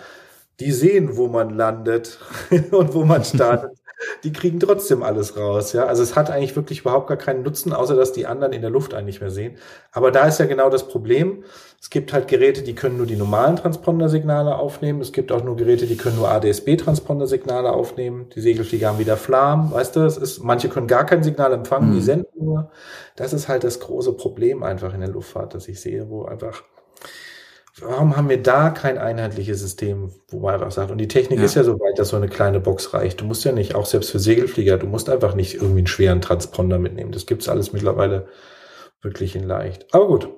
die sehen, wo man landet [laughs] und wo man startet die kriegen trotzdem alles raus. Ja, also es hat eigentlich wirklich überhaupt gar keinen Nutzen, außer dass die anderen in der Luft eigentlich mehr sehen. Aber da ist ja genau das Problem. Es gibt halt Geräte, die können nur die normalen Transpondersignale aufnehmen. Es gibt auch nur Geräte, die können nur ADS-B-Transpondersignale aufnehmen. Die Segelflieger haben wieder Flam, weißt du? Es ist, manche können gar kein Signal empfangen, mhm. die senden nur. Das ist halt das große Problem einfach in der Luftfahrt, dass ich sehe, wo einfach warum haben wir da kein einheitliches System, wo man einfach sagt, und die Technik ja. ist ja so weit, dass so eine kleine Box reicht. Du musst ja nicht, auch selbst für Segelflieger, du musst einfach nicht irgendwie einen schweren Transponder mitnehmen. Das gibt's alles mittlerweile wirklich in leicht. Aber gut,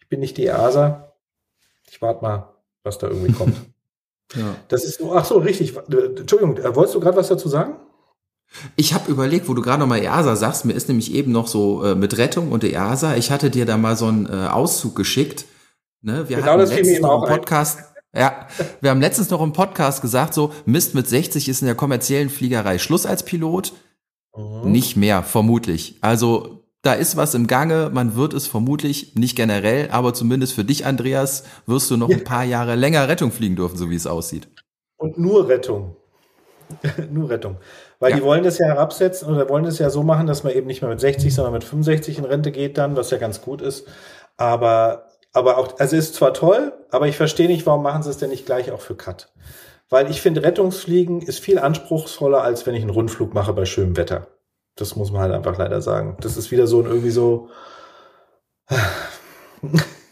ich bin nicht die EASA. Ich warte mal, was da irgendwie kommt. [laughs] ja. Das ist so, ach so, richtig. Entschuldigung, äh, wolltest du gerade was dazu sagen? Ich habe überlegt, wo du gerade nochmal EASA sagst, mir ist nämlich eben noch so äh, mit Rettung und EASA, ich hatte dir da mal so einen äh, Auszug geschickt Ne? Wir genau hatten letztens noch im Podcast, ja, wir haben letztens noch im Podcast gesagt, so Mist mit 60 ist in der kommerziellen Fliegerei Schluss als Pilot. Mhm. Nicht mehr, vermutlich. Also da ist was im Gange, man wird es vermutlich, nicht generell, aber zumindest für dich, Andreas, wirst du noch ja. ein paar Jahre länger Rettung fliegen dürfen, so wie es aussieht. Und nur Rettung. [laughs] nur Rettung. Weil ja. die wollen das ja herabsetzen oder wollen das ja so machen, dass man eben nicht mehr mit 60, sondern mit 65 in Rente geht dann, was ja ganz gut ist. Aber aber auch, also ist zwar toll, aber ich verstehe nicht, warum machen sie es denn nicht gleich auch für Cut? Weil ich finde, Rettungsfliegen ist viel anspruchsvoller, als wenn ich einen Rundflug mache bei schönem Wetter. Das muss man halt einfach leider sagen. Das ist wieder so ein irgendwie so.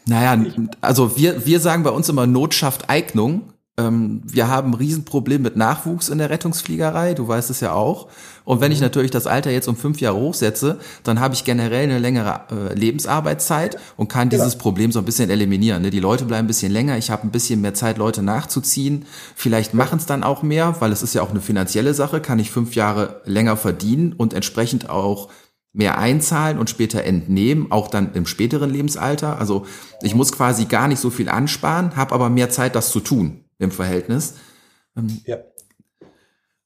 Naja, also wir, wir sagen bei uns immer Not schafft Eignung. Ähm, wir haben ein Riesenproblem mit Nachwuchs in der Rettungsfliegerei, du weißt es ja auch. Und wenn ich mhm. natürlich das Alter jetzt um fünf Jahre hochsetze, dann habe ich generell eine längere äh, Lebensarbeitszeit und kann genau. dieses Problem so ein bisschen eliminieren. Ne? Die Leute bleiben ein bisschen länger, ich habe ein bisschen mehr Zeit, Leute nachzuziehen. Vielleicht machen es dann auch mehr, weil es ist ja auch eine finanzielle Sache, kann ich fünf Jahre länger verdienen und entsprechend auch mehr einzahlen und später entnehmen, auch dann im späteren Lebensalter. Also ich muss quasi gar nicht so viel ansparen, habe aber mehr Zeit, das zu tun im Verhältnis. Ähm, ja.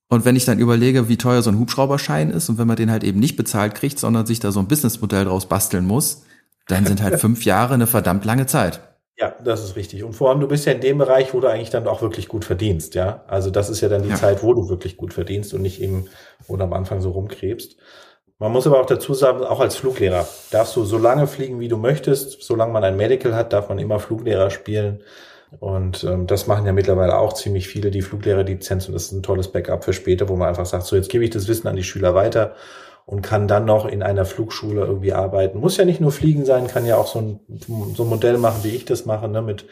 Und wenn ich dann überlege, wie teuer so ein Hubschrauberschein ist und wenn man den halt eben nicht bezahlt kriegt, sondern sich da so ein Businessmodell draus basteln muss, dann sind halt [laughs] fünf Jahre eine verdammt lange Zeit. Ja, das ist richtig. Und vor allem, du bist ja in dem Bereich, wo du eigentlich dann auch wirklich gut verdienst, ja. Also das ist ja dann die ja. Zeit, wo du wirklich gut verdienst und nicht eben, wo du am Anfang so rumkrebst. Man muss aber auch dazu sagen, auch als Fluglehrer darfst du so lange fliegen, wie du möchtest. Solange man ein Medical hat, darf man immer Fluglehrer spielen. Und ähm, das machen ja mittlerweile auch ziemlich viele, die Fluglehrerlizenz. Und das ist ein tolles Backup für später, wo man einfach sagt, so jetzt gebe ich das Wissen an die Schüler weiter und kann dann noch in einer Flugschule irgendwie arbeiten. Muss ja nicht nur fliegen sein, kann ja auch so ein, so ein Modell machen, wie ich das mache, ne, mit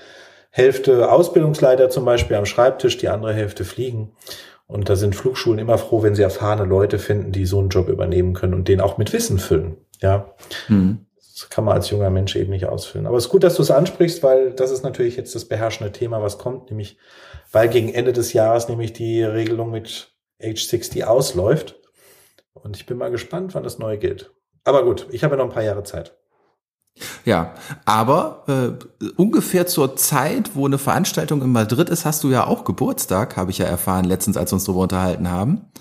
Hälfte Ausbildungsleiter zum Beispiel am Schreibtisch, die andere Hälfte fliegen. Und da sind Flugschulen immer froh, wenn sie erfahrene Leute finden, die so einen Job übernehmen können und den auch mit Wissen füllen. Ja. Mhm kann man als junger Mensch eben nicht ausfüllen. Aber es ist gut, dass du es ansprichst, weil das ist natürlich jetzt das beherrschende Thema, was kommt, nämlich, weil gegen Ende des Jahres nämlich die Regelung mit Age 60 ausläuft. Und ich bin mal gespannt, wann das neu gilt. Aber gut, ich habe ja noch ein paar Jahre Zeit. Ja, aber äh, ungefähr zur Zeit, wo eine Veranstaltung in Madrid ist, hast du ja auch Geburtstag, habe ich ja erfahren letztens, als wir uns darüber unterhalten haben.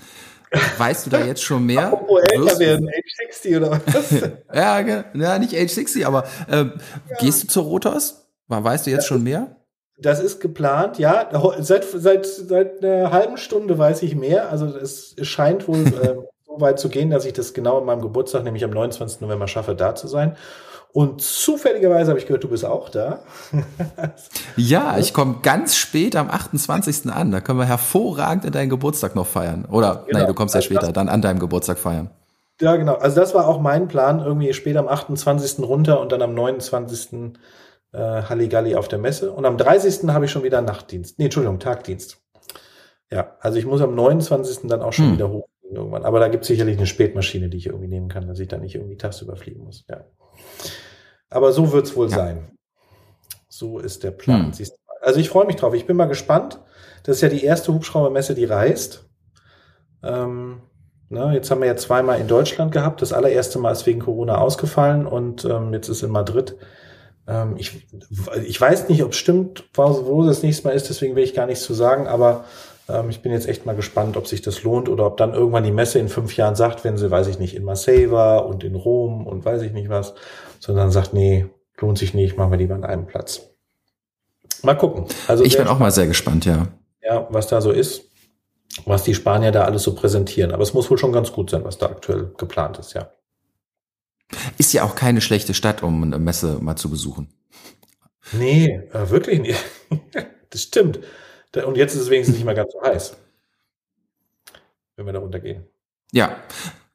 Weißt du da jetzt schon mehr? Apropos älter werden, Age 60 oder was? [laughs] ja, ja, nicht Age 60, aber äh, ja. gehst du zur Rotos? Weißt du jetzt schon mehr? Das ist geplant, ja. Seit, seit, seit einer halben Stunde weiß ich mehr. Also es, es scheint wohl [laughs] äh, so weit zu gehen, dass ich das genau an meinem Geburtstag, nämlich am 29. November, schaffe, da zu sein. Und zufälligerweise habe ich gehört, du bist auch da. [laughs] ja, ich komme ganz spät am 28. an. Da können wir hervorragend in deinen Geburtstag noch feiern. Oder, genau. nein, du kommst ja also später, dann an deinem Geburtstag feiern. Ja, genau. Also das war auch mein Plan, irgendwie später am 28. runter und dann am 29. Äh, Halligalli auf der Messe. Und am 30. habe ich schon wieder Nachtdienst. Nee, Entschuldigung, Tagdienst. Ja, also ich muss am 29. dann auch schon hm. wieder hoch irgendwann. Aber da gibt es sicherlich eine Spätmaschine, die ich irgendwie nehmen kann, dass ich dann nicht irgendwie tagsüber fliegen muss. Ja. Aber so wird's wohl ja. sein. So ist der Plan. Hm. Also ich freue mich drauf. Ich bin mal gespannt. Das ist ja die erste Hubschraubermesse, die reist. Ähm, ne, jetzt haben wir ja zweimal in Deutschland gehabt. Das allererste Mal ist wegen Corona ausgefallen und ähm, jetzt ist in Madrid. Ähm, ich, ich weiß nicht, ob es stimmt, wo das nächste Mal ist, deswegen will ich gar nichts zu sagen, aber ich bin jetzt echt mal gespannt, ob sich das lohnt oder ob dann irgendwann die Messe in fünf Jahren sagt, wenn sie, weiß ich nicht, in Marseille war und in Rom und weiß ich nicht was, sondern sagt, nee, lohnt sich nicht, machen wir lieber an einem Platz. Mal gucken. Also ich bin auch mal sehr gespannt, ja. Ja, was da so ist, was die Spanier da alles so präsentieren. Aber es muss wohl schon ganz gut sein, was da aktuell geplant ist, ja. Ist ja auch keine schlechte Stadt, um eine Messe mal zu besuchen. Nee, äh, wirklich nicht. [laughs] das stimmt. Und jetzt ist es wenigstens nicht mehr ganz so heiß. Wenn wir da runtergehen. Ja,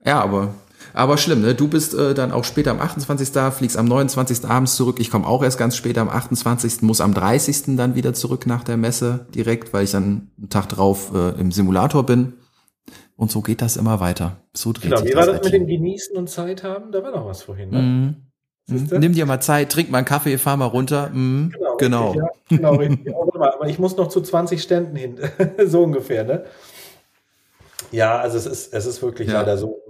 ja, aber, aber schlimm, ne? Du bist äh, dann auch später am 28. da, fliegst am 29. abends zurück. Ich komme auch erst ganz später am 28. muss am 30. dann wieder zurück nach der Messe direkt, weil ich dann einen Tag drauf äh, im Simulator bin. Und so geht das immer weiter. So dreht genau, sich wie das war das mit dem Genießen und Zeit haben? Da war noch was vorhin, ne? Mm. Nimm dir mal Zeit, trink mal einen Kaffee, fahr mal runter. Mm. Genau. Genau. Richtig, ja, genau richtig. Aber ich muss noch zu 20 Ständen hin. [laughs] so ungefähr, ne? Ja, also es ist, es ist wirklich ja. leider so.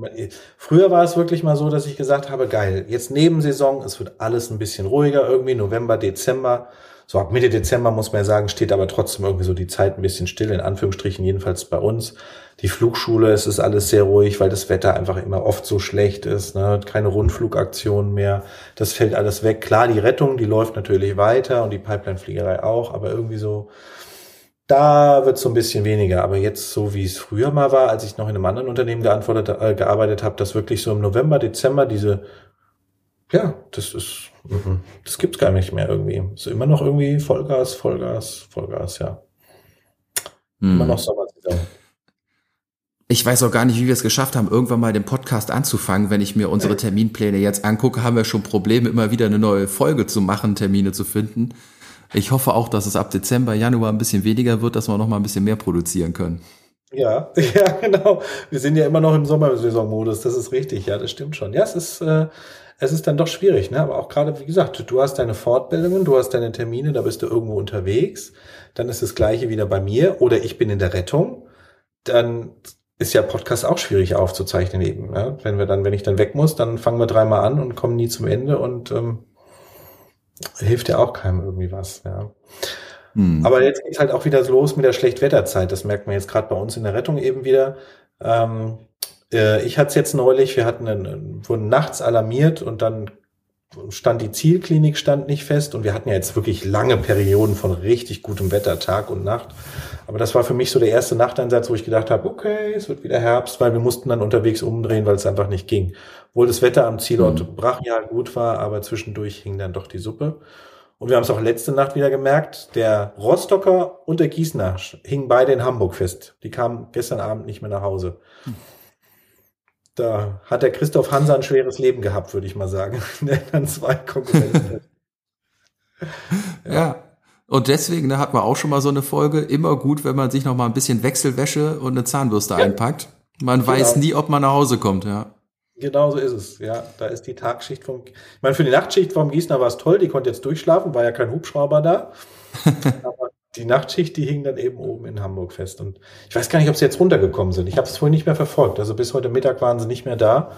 Früher war es wirklich mal so, dass ich gesagt habe, geil, jetzt Nebensaison, es wird alles ein bisschen ruhiger irgendwie, November, Dezember. So ab Mitte Dezember muss man ja sagen, steht aber trotzdem irgendwie so die Zeit ein bisschen still, in Anführungsstrichen, jedenfalls bei uns. Die Flugschule, es ist alles sehr ruhig, weil das Wetter einfach immer oft so schlecht ist, ne? keine Rundflugaktionen mehr. Das fällt alles weg. Klar, die Rettung, die läuft natürlich weiter und die Pipeline-Fliegerei auch, aber irgendwie so, da wird so ein bisschen weniger. Aber jetzt, so wie es früher mal war, als ich noch in einem anderen Unternehmen geantwortet, äh, gearbeitet habe, dass wirklich so im November, Dezember diese ja, das ist, mhm. das gibt's gar nicht mehr irgendwie. Ist immer noch irgendwie Vollgas, Vollgas, Vollgas, ja. Hm. Immer noch Sommersaison. Ich weiß auch gar nicht, wie wir es geschafft haben, irgendwann mal den Podcast anzufangen. Wenn ich mir unsere Terminpläne jetzt angucke, haben wir schon Probleme, immer wieder eine neue Folge zu machen, Termine zu finden. Ich hoffe auch, dass es ab Dezember, Januar ein bisschen weniger wird, dass wir noch mal ein bisschen mehr produzieren können. Ja, [laughs] ja, genau. Wir sind ja immer noch im Sommersaisonmodus, das ist richtig, ja, das stimmt schon. Ja, es ist, äh, es ist dann doch schwierig, ne? Aber auch gerade, wie gesagt, du hast deine Fortbildungen, du hast deine Termine, da bist du irgendwo unterwegs. Dann ist das Gleiche wieder bei mir. Oder ich bin in der Rettung. Dann ist ja Podcast auch schwierig aufzuzeichnen eben. Ne? Wenn wir dann, wenn ich dann weg muss, dann fangen wir dreimal an und kommen nie zum Ende und ähm, hilft ja auch keinem irgendwie was. Ja. Hm. Aber jetzt geht's halt auch wieder los mit der Schlechtwetterzeit. Das merkt man jetzt gerade bei uns in der Rettung eben wieder. Ähm, äh, ich hatte es jetzt neulich, wir hatten einen, wurden nachts alarmiert und dann stand die Zielklinik stand nicht fest und wir hatten ja jetzt wirklich lange Perioden von richtig gutem Wetter, Tag und Nacht. Aber das war für mich so der erste Nachteinsatz, wo ich gedacht habe, okay, es wird wieder Herbst, weil wir mussten dann unterwegs umdrehen, weil es einfach nicht ging. Obwohl das Wetter am Zielort mhm. brachial gut war, aber zwischendurch hing dann doch die Suppe. Und wir haben es auch letzte Nacht wieder gemerkt, der Rostocker und der Gießener hingen beide in Hamburg fest. Die kamen gestern Abend nicht mehr nach Hause. Mhm. Da hat der Christoph Hansa ein schweres Leben gehabt, würde ich mal sagen. [laughs] Der dann zwei Konkurrenten. ja. [laughs] ja. Und deswegen da hat man auch schon mal so eine Folge. Immer gut, wenn man sich noch mal ein bisschen Wechselwäsche und eine Zahnbürste ja. einpackt. Man genau. weiß nie, ob man nach Hause kommt, ja. Genau so ist es, ja. Da ist die Tagschicht vom, ich meine, für die Nachtschicht vom Gießener war es toll, die konnte jetzt durchschlafen, war ja kein Hubschrauber da. [laughs] Aber die Nachtschicht, die hing dann eben oben in Hamburg fest. Und ich weiß gar nicht, ob sie jetzt runtergekommen sind. Ich habe es vorhin nicht mehr verfolgt. Also bis heute Mittag waren sie nicht mehr da.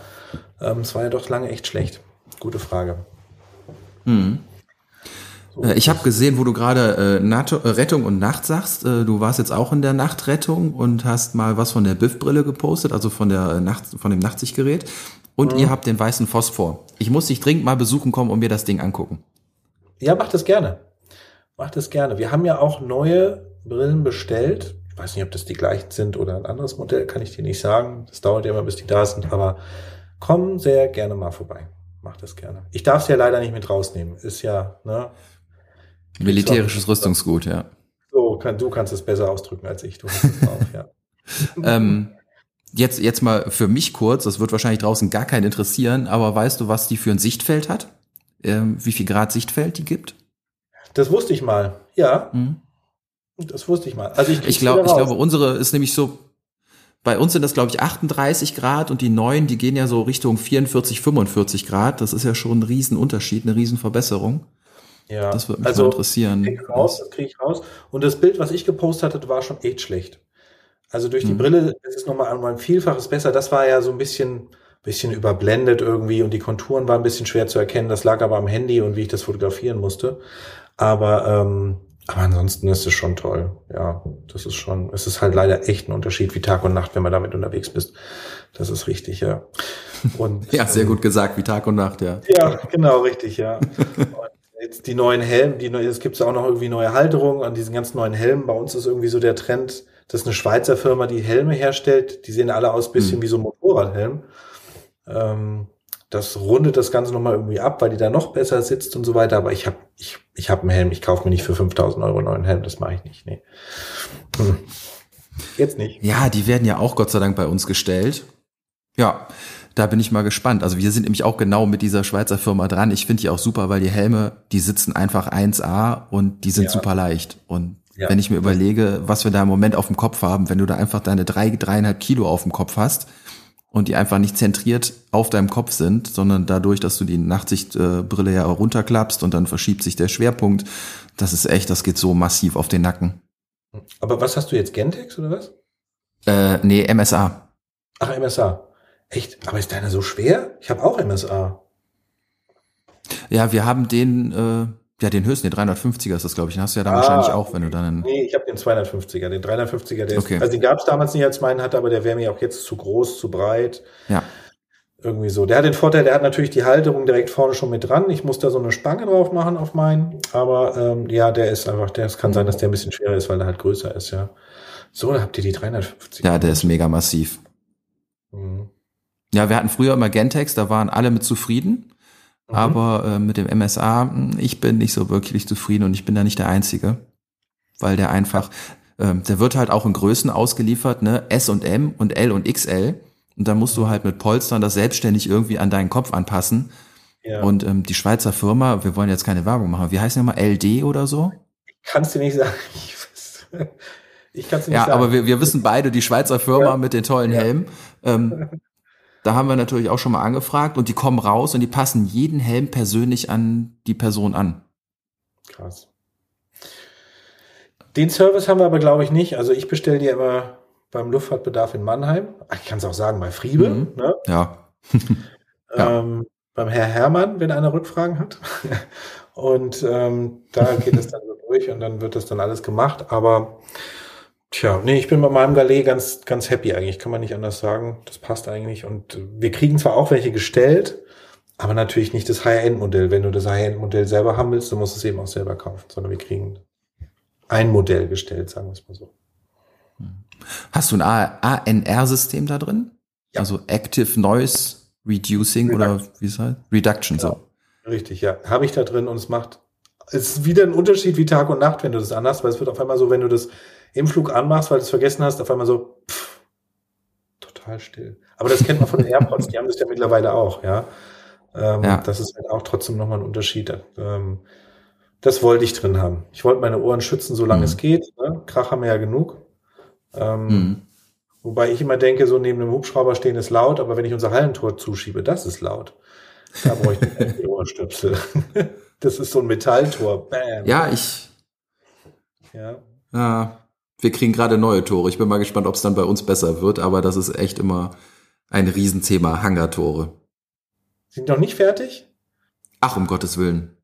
Ähm, es war ja doch lange echt schlecht. Gute Frage. So. Äh, ich habe gesehen, wo du gerade äh, äh, Rettung und Nacht sagst. Äh, du warst jetzt auch in der Nachtrettung und hast mal was von der Biff-Brille gepostet, also von der Nacht, von dem Nachtsichtgerät. Und mhm. ihr habt den weißen Phosphor. Ich muss dich dringend mal besuchen kommen und mir das Ding angucken. Ja, mach das gerne. Macht es gerne. Wir haben ja auch neue Brillen bestellt. Ich weiß nicht, ob das die gleichen sind oder ein anderes Modell, kann ich dir nicht sagen. Das dauert ja immer, bis die da sind, aber komm sehr gerne mal vorbei. Mach das gerne. Ich darf es ja leider nicht mit rausnehmen. Ist ja, ne? Militärisches Rüstungsgut, ja. So, kann, du kannst es besser ausdrücken als ich. Du hast es drauf, ja. [laughs] ähm, jetzt, jetzt mal für mich kurz, das wird wahrscheinlich draußen gar keinen interessieren, aber weißt du, was die für ein Sichtfeld hat? Ähm, wie viel Grad Sichtfeld die gibt? Das wusste ich mal, ja. Mhm. Das wusste ich mal. Also ich, ich, glaub, ich glaube, unsere ist nämlich so, bei uns sind das, glaube ich, 38 Grad und die neuen, die gehen ja so Richtung 44, 45 Grad. Das ist ja schon ein Riesenunterschied, eine Riesenverbesserung. Ja, das würde mich also, interessieren. Krieg raus, das kriege ich raus. Und das Bild, was ich gepostet hatte, war schon echt schlecht. Also durch die mhm. Brille ist es nochmal ein Vielfaches besser. Das war ja so ein bisschen, bisschen überblendet irgendwie und die Konturen waren ein bisschen schwer zu erkennen. Das lag aber am Handy und wie ich das fotografieren musste. Aber ähm, Aber ansonsten ist es schon toll. Ja, das ist schon, es ist halt leider echt ein Unterschied wie Tag und Nacht, wenn man damit unterwegs bist. Das ist richtig, ja. Und, [laughs] ja, sehr gut gesagt, wie Tag und Nacht, ja. Ja, genau, richtig, ja. [laughs] Jetzt die neuen Helme, die, es gibt auch noch irgendwie neue Halterungen an diesen ganz neuen Helmen. Bei uns ist irgendwie so der Trend, das ist eine Schweizer Firma, die Helme herstellt. Die sehen alle aus bisschen mhm. wie so ein Motorradhelm. Ähm, das rundet das Ganze nochmal irgendwie ab, weil die da noch besser sitzt und so weiter. Aber ich habe ich, ich hab einen Helm, ich kaufe mir nicht für 5000 Euro einen neuen Helm, das mache ich nicht. Nee. Hm. Jetzt nicht. Ja, die werden ja auch Gott sei Dank bei uns gestellt. Ja, da bin ich mal gespannt. Also wir sind nämlich auch genau mit dieser Schweizer Firma dran. Ich finde die auch super, weil die Helme, die sitzen einfach 1A und die sind ja. super leicht. Und ja. wenn ich mir überlege, was wir da im Moment auf dem Kopf haben, wenn du da einfach deine drei, dreieinhalb Kilo auf dem Kopf hast, und die einfach nicht zentriert auf deinem Kopf sind, sondern dadurch, dass du die Nachtsichtbrille ja runterklappst und dann verschiebt sich der Schwerpunkt. Das ist echt, das geht so massiv auf den Nacken. Aber was hast du jetzt, Gentex oder was? Äh, nee, MSA. Ach, MSA. Echt? Aber ist deiner so schwer? Ich habe auch MSA. Ja, wir haben den, äh, ja, den höchsten, den 350er ist das, glaube ich. Den hast du ja dann ah, wahrscheinlich auch, wenn du dann einen Nee, ich habe den 250er. Den 350er, der okay. ist, also den gab es damals nicht als meinen hatte, aber der wäre mir auch jetzt zu groß, zu breit. Ja. Irgendwie so. Der hat den Vorteil, der hat natürlich die Halterung direkt vorne schon mit dran. Ich muss da so eine Spange drauf machen auf meinen. Aber ähm, ja, der ist einfach, der, es kann sein, dass der ein bisschen schwerer ist, weil er halt größer ist, ja. So, da habt ihr die 350. Ja, der ist mega massiv. Mhm. Ja, wir hatten früher immer Gentex, da waren alle mit zufrieden. Mhm. Aber äh, mit dem MSA, hm, ich bin nicht so wirklich zufrieden und ich bin da nicht der Einzige. Weil der einfach, äh, der wird halt auch in Größen ausgeliefert, ne? S und M und L und XL. Und da musst du halt mit Polstern das selbstständig irgendwie an deinen Kopf anpassen. Ja. Und ähm, die Schweizer Firma, wir wollen jetzt keine Werbung machen, wie heißt die nochmal? LD oder so? Kannst du nicht sagen. [laughs] Ich, ich kann es nicht ja, sagen. Ja, aber wir, wir wissen beide, die Schweizer Firma ja. mit den tollen. Helmen. Ähm, [laughs] Da haben wir natürlich auch schon mal angefragt und die kommen raus und die passen jeden Helm persönlich an die Person an. Krass. Den Service haben wir aber, glaube ich, nicht. Also ich bestelle dir immer beim Luftfahrtbedarf in Mannheim. Ich kann es auch sagen, bei Friebe. Mhm. Ne? [laughs] Ja. ähm, beim Herr Hermann, wenn einer Rückfragen hat. [laughs] und ähm, da geht es dann so durch und dann wird das dann alles gemacht. Aber Tja, nee, ich bin bei meinem Galet ganz, ganz happy eigentlich, kann man nicht anders sagen. Das passt eigentlich. Und wir kriegen zwar auch welche gestellt, aber natürlich nicht das High-End-Modell. Wenn du das High-End-Modell selber haben willst, dann musst du es eben auch selber kaufen, sondern wir kriegen ein Modell gestellt, sagen wir es mal so. Hast du ein ANR-System da drin? Ja. Also Active Noise Reducing Reduction. oder wie es heißt? Reduction, ja. so. Richtig, ja. Habe ich da drin und es macht, es ist wieder ein Unterschied wie Tag und Nacht, wenn du das anhast, weil es wird auf einmal so, wenn du das im Flug anmachst, weil du es vergessen hast, auf einmal so pff, total still. Aber das kennt man von den AirPods, die haben das ja mittlerweile auch, ja. Ähm, ja. Das ist halt auch trotzdem nochmal ein Unterschied. Ähm, das wollte ich drin haben. Ich wollte meine Ohren schützen, solange mhm. es geht. Ne? Krach haben wir ja genug. Ähm, mhm. Wobei ich immer denke, so neben einem Hubschrauber stehen ist laut, aber wenn ich unser Hallentor zuschiebe, das ist laut. Da brauche ich die Ohrstöpsel. [laughs] das ist so ein Metalltor. Bam. Ja, ich. Ja. Ja, wir kriegen gerade neue Tore. Ich bin mal gespannt, ob es dann bei uns besser wird, aber das ist echt immer ein Riesenthema, Hangartore. Sind noch nicht fertig? Ach, um Gottes Willen.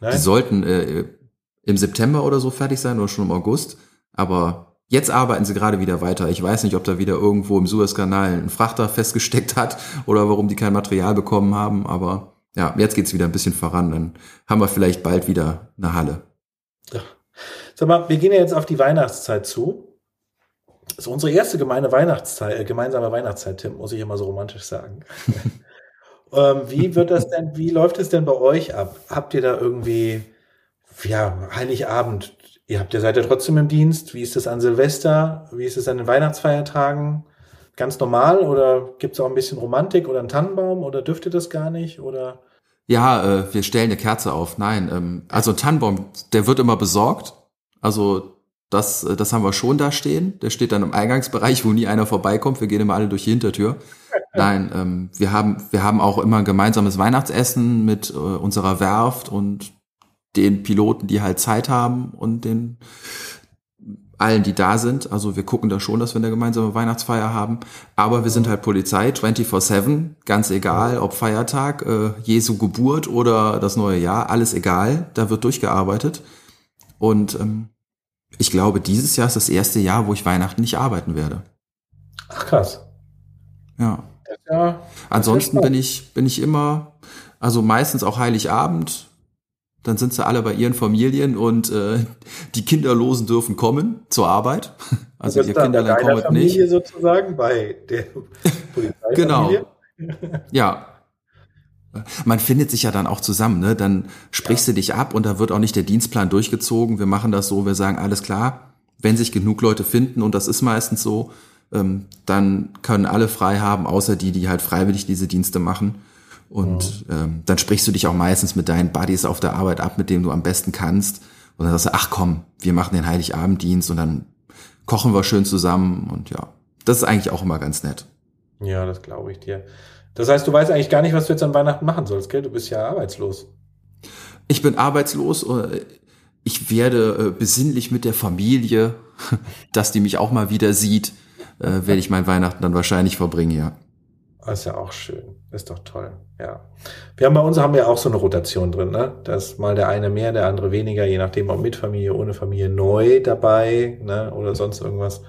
Nein? Die sollten äh, im September oder so fertig sein oder schon im August. Aber jetzt arbeiten sie gerade wieder weiter. Ich weiß nicht, ob da wieder irgendwo im Suezkanal ein Frachter festgesteckt hat oder warum die kein Material bekommen haben. Aber ja, jetzt geht's wieder ein bisschen voran. Dann haben wir vielleicht bald wieder eine Halle. Ja. Sag mal, wir gehen ja jetzt auf die Weihnachtszeit zu. Das ist unsere erste gemeine Weihnachtszeit, äh, gemeinsame Weihnachtszeit, Tim, muss ich immer so romantisch sagen. [laughs] ähm, wie wird das denn, wie läuft es denn bei euch ab? Habt ihr da irgendwie, ja, Heiligabend, ihr habt ja, seid ja trotzdem im Dienst. Wie ist das an Silvester? Wie ist es an den Weihnachtsfeiertagen? Ganz normal oder gibt es auch ein bisschen Romantik oder einen Tannenbaum oder dürft ihr das gar nicht oder? Ja, äh, wir stellen eine Kerze auf. Nein, ähm, also ein Tannenbaum, der wird immer besorgt. Also das, das haben wir schon da stehen. Der steht dann im Eingangsbereich, wo nie einer vorbeikommt. Wir gehen immer alle durch die Hintertür. [laughs] Nein, ähm, wir haben wir haben auch immer ein gemeinsames Weihnachtsessen mit äh, unserer Werft und den Piloten, die halt Zeit haben und den allen, die da sind. Also wir gucken da schon, dass wir eine gemeinsame Weihnachtsfeier haben. Aber wir sind halt Polizei 24-7, ganz egal, ob Feiertag, äh, Jesu Geburt oder das neue Jahr, alles egal. Da wird durchgearbeitet. Und ähm, ich glaube, dieses Jahr ist das erste Jahr, wo ich Weihnachten nicht arbeiten werde. Ach krass. Ja. ja Ansonsten bin ich, bin ich immer, also meistens auch Heiligabend. Dann sind sie alle bei ihren Familien und äh, die Kinderlosen dürfen kommen zur Arbeit. [laughs] Also ihr Kinderlein kommt Familie nicht. sozusagen bei der Polizei. [laughs] genau. ja, man findet sich ja dann auch zusammen, ne? Dann sprichst ja. du dich ab und da wird auch nicht der Dienstplan durchgezogen. Wir machen das so, wir sagen, alles klar, wenn sich genug Leute finden, und das ist meistens so, ähm, dann können alle frei haben, außer die, die halt freiwillig diese Dienste machen. Und mhm. ähm, dann sprichst du dich auch meistens mit deinen Buddies auf der Arbeit ab, mit denen du am besten kannst. Und dann sagst du, ach komm, wir machen den Heiligabenddienst und dann kochen wir schön zusammen und ja, das ist eigentlich auch immer ganz nett. Ja, das glaube ich dir. Das heißt, du weißt eigentlich gar nicht, was du jetzt an Weihnachten machen sollst, gell? Du bist ja arbeitslos. Ich bin arbeitslos. Ich werde äh, besinnlich mit der Familie, [laughs] dass die mich auch mal wieder sieht, äh, werde ich mein Weihnachten dann wahrscheinlich verbringen, ja. Das ist ja auch schön. ist doch toll. Ja. Wir haben bei uns haben wir auch so eine Rotation drin, ne? Dass mal der eine mehr, der andere weniger, je nachdem ob mit Familie, ohne Familie, neu dabei, ne? Oder sonst irgendwas.